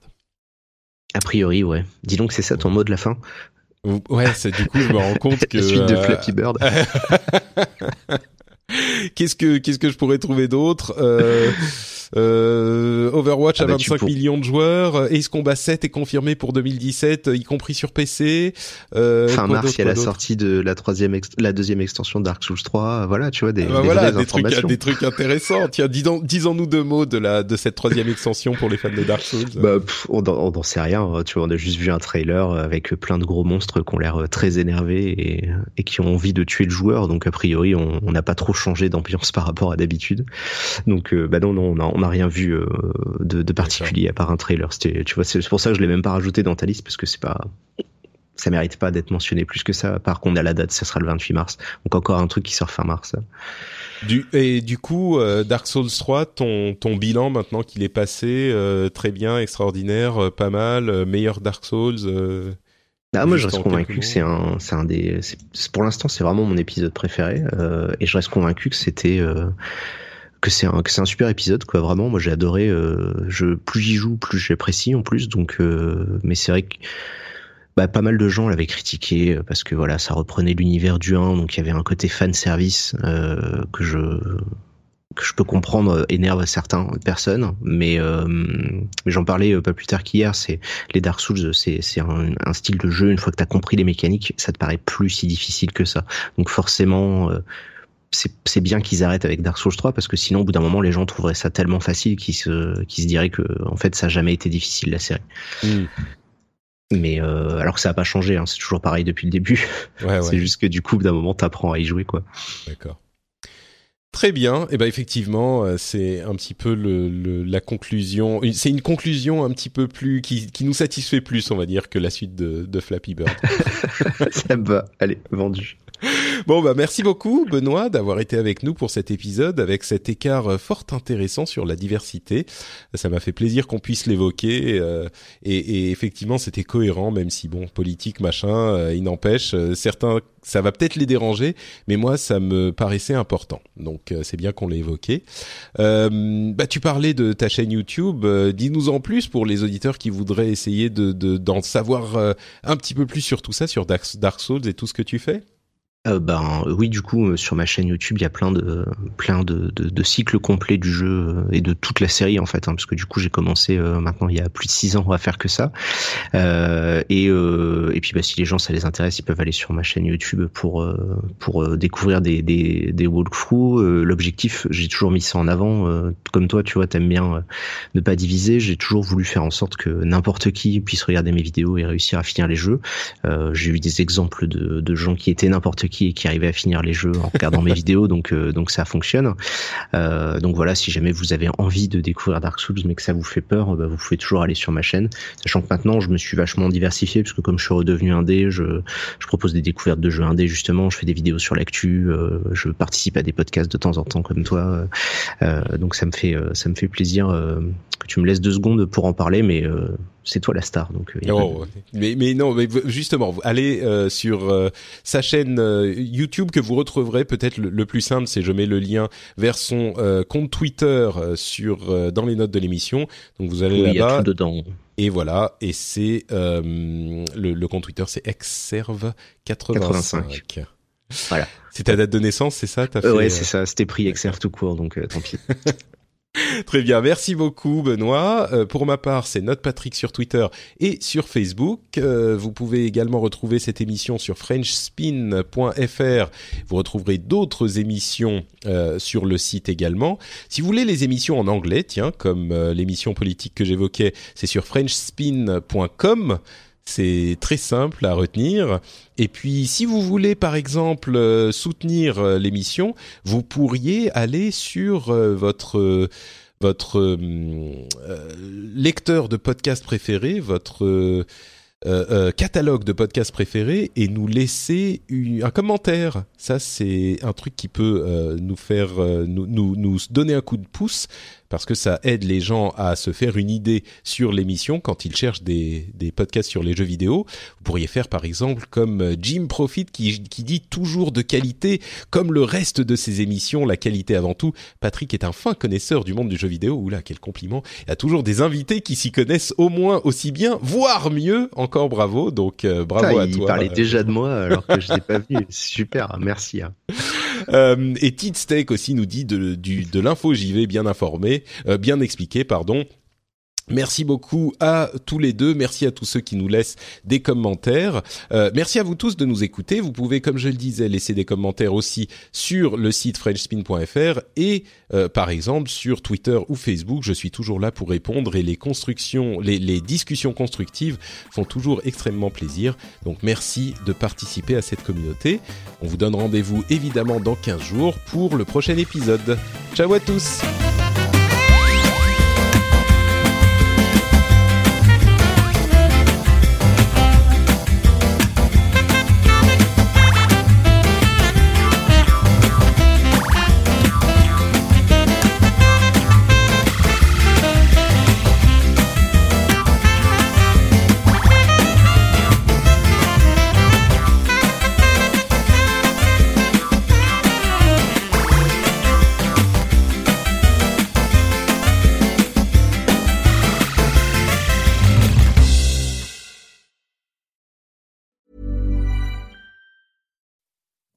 A priori, ouais. Dis donc, c'est ça ton mot de la fin? Ou- Ouais, c'est du coup je me rends compte que La suite de Flappy Bird. qu'est-ce que qu'est-ce que je pourrais trouver d'autre? Euh, Overwatch Ah a bah, tu 25 pour- millions de joueurs. Ace Combat 7 est confirmé pour 2017, y compris sur PC. Euh, Fin mars, il y a la sortie de la troisième, la deuxième extension de Dark Souls 3. Voilà, tu vois, des, Ah bah des voilà, vraies des trucs, informations. des trucs intéressants. Tiens, disons, disons-nous deux mots de la de cette troisième extension pour les fans de Dark Souls. Bah, pff, on n'en sait rien. hein. Tu vois, on a juste vu un trailer avec plein de gros monstres qui ont l'air euh, très énervés et, et qui ont envie de tuer le joueur. Donc, a priori, on on n'a pas trop changé d'ambiance par rapport à d'habitude. Donc, euh, bah non, non, on n'a rien vu euh, de, de particulier à part un trailer. C'était, tu vois, c'est pour ça que je l'ai même pas rajouté dans ta liste parce que c'est pas, ça mérite pas d'être mentionné plus que ça. À part qu'on a la date, ça sera le 28 mars. Donc encore un truc qui sort fin mars. Du, et du coup, euh, Dark Souls 3, ton ton bilan maintenant qu'il est passé, euh, très bien, extraordinaire, pas mal, meilleur Dark Souls. Ah, moi, je reste convaincu que c'est un, c'est un des, pour l'instant, c'est vraiment mon épisode préféré, euh, et je reste convaincu que c'était, euh, que c'est un, un super épisode, quoi. Vraiment, moi, j'ai adoré. Euh, je, plus j'y joue, plus j'apprécie en plus. Donc, euh, mais c'est vrai que bah, pas mal de gens l'avaient critiqué euh, parce que voilà, ça reprenait l'univers du 1, donc il y avait un côté fan service euh, que je que je peux comprendre énerve certaines personnes, mais, j'en parlais pas plus tard qu'hier. C'est les Dark Souls, c'est c'est un, un, style de jeu. Une fois que tu as compris les mécaniques, ça te paraît plus si difficile que ça. Donc forcément. C'est bien qu'ils arrêtent avec Dark Souls 3 parce que sinon au bout d'un moment les gens trouveraient ça tellement facile qu'ils se diraient que en fait ça a jamais été difficile la série. Mm. Mais euh, alors que ça a pas changé, hein, c'est toujours pareil depuis le début. Ouais, c'est juste que du coup, d'un moment, t'apprends à y jouer, quoi. D'accord. Très bien. Et eh ben effectivement, euh, c'est un petit peu le, la conclusion. C'est une conclusion un petit peu plus qui, qui, nous satisfait plus, on va dire, que la suite de, de Flappy Bird. ça me va. Allez, vendu. Bon bah merci beaucoup Benoît d'avoir été avec nous pour cet épisode avec cet écart euh, fort intéressant sur la diversité. Ça m'a fait plaisir qu'on puisse l'évoquer euh, et, et, effectivement c'était cohérent même si bon politique machin euh, il n'empêche certains ça va peut-être les déranger mais moi ça me paraissait important donc c'est bien qu'on l'ait évoqué. bah tu parlais de ta chaîne YouTube dis-nous en plus pour les auditeurs qui voudraient essayer de d'en savoir un petit peu plus sur tout ça sur Dark Souls et tout ce que tu fais euh, ben oui, du coup, euh, sur ma chaîne YouTube, il y a plein de plein de, de, de cycles complets du jeu euh, et de toute la série en fait, hein, parce que du coup, j'ai commencé euh, maintenant il y a plus de six ans à faire que ça. Euh, et et puis bah, si les gens ça les intéresse, ils peuvent aller sur ma chaîne YouTube pour pour découvrir des des, des walkthroughs. L'objectif, j'ai toujours mis ça en avant. comme toi, tu vois, t'aimes bien ne pas diviser. J'ai toujours voulu faire en sorte que n'importe qui puisse regarder mes vidéos et réussir à finir les jeux. j'ai eu des exemples de, de gens qui étaient n'importe qui et qui arrivait à finir les jeux en regardant mes vidéos, donc euh, donc ça fonctionne. Euh, donc voilà, si jamais vous avez envie de découvrir Dark Souls mais que ça vous fait peur, bah, vous pouvez toujours aller sur ma chaîne. Sachant que maintenant je me suis vachement diversifié parce que comme je suis redevenu indé, je je propose des découvertes de jeux indés justement, je fais des vidéos sur l'actu, euh, je participe à des podcasts de temps en temps comme toi. donc ça me fait ça me fait plaisir que tu me laisses deux secondes pour en parler, mais c'est toi la star. Donc, euh, oh, mais, mais non, mais justement, allez euh, sur euh, sa chaîne YouTube que vous retrouverez peut-être le, plus simple, c'est je mets le lien vers son compte Twitter sur dans les notes de l'émission. Donc vous allez là-bas. Il y a tout dedans. Et voilà, et c'est le, le, compte Twitter, c'est exserve85. Voilà. C'est ta date de naissance, c'est ça as fait, Ouais, c'est ça. C'était pris exerve tout court, donc tant pis. Très bien, merci beaucoup Benoît. Euh, pour ma part, c'est Note Patrick sur Twitter et sur Facebook. Euh, vous pouvez également retrouver cette émission sur frenchspin.fr. Vous retrouverez d'autres émissions euh, sur le site également. Si vous voulez les émissions en anglais, tiens, comme l'émission politique que j'évoquais, c'est sur frenchspin.com. C'est très simple à retenir. Et puis, si vous voulez, par exemple, soutenir l'émission, vous pourriez aller sur votre votre lecteur de podcast préféré, votre catalogue de podcasts préférés et nous laisser un commentaire. Ça, c'est un truc qui peut nous faire nous donner un coup de pouce parce que ça aide les gens à se faire une idée sur l'émission quand ils cherchent des, des podcasts sur les jeux vidéo. Vous pourriez faire par exemple comme euh, Jim Profit qui, qui dit toujours de qualité, comme le reste de ses émissions, la qualité avant tout. Patrick est un fin connaisseur du monde du jeu vidéo. Oula, quel compliment. Il y a toujours des invités qui s'y connaissent au moins aussi bien, voire mieux. Encore bravo. Donc euh, bravo à toi. Il parlait déjà de moi alors que je n'ai pas vu. Super, merci. Euh, et Tid Steak aussi nous dit de, du, de l'info JV bien informé, euh, bien expliqué, pardon. Merci beaucoup à tous les deux. Merci à tous ceux qui nous laissent des commentaires. Euh, merci à vous tous de nous écouter. Vous pouvez, comme je le disais, laisser des commentaires aussi sur le site frenchspin.fr et, euh, par exemple, sur Twitter ou Facebook. Je suis toujours là pour répondre et les constructions, les, les discussions constructives font toujours extrêmement plaisir. Donc, merci de participer à cette communauté. On vous donne rendez-vous évidemment dans 15 jours pour le prochain épisode. Ciao à tous!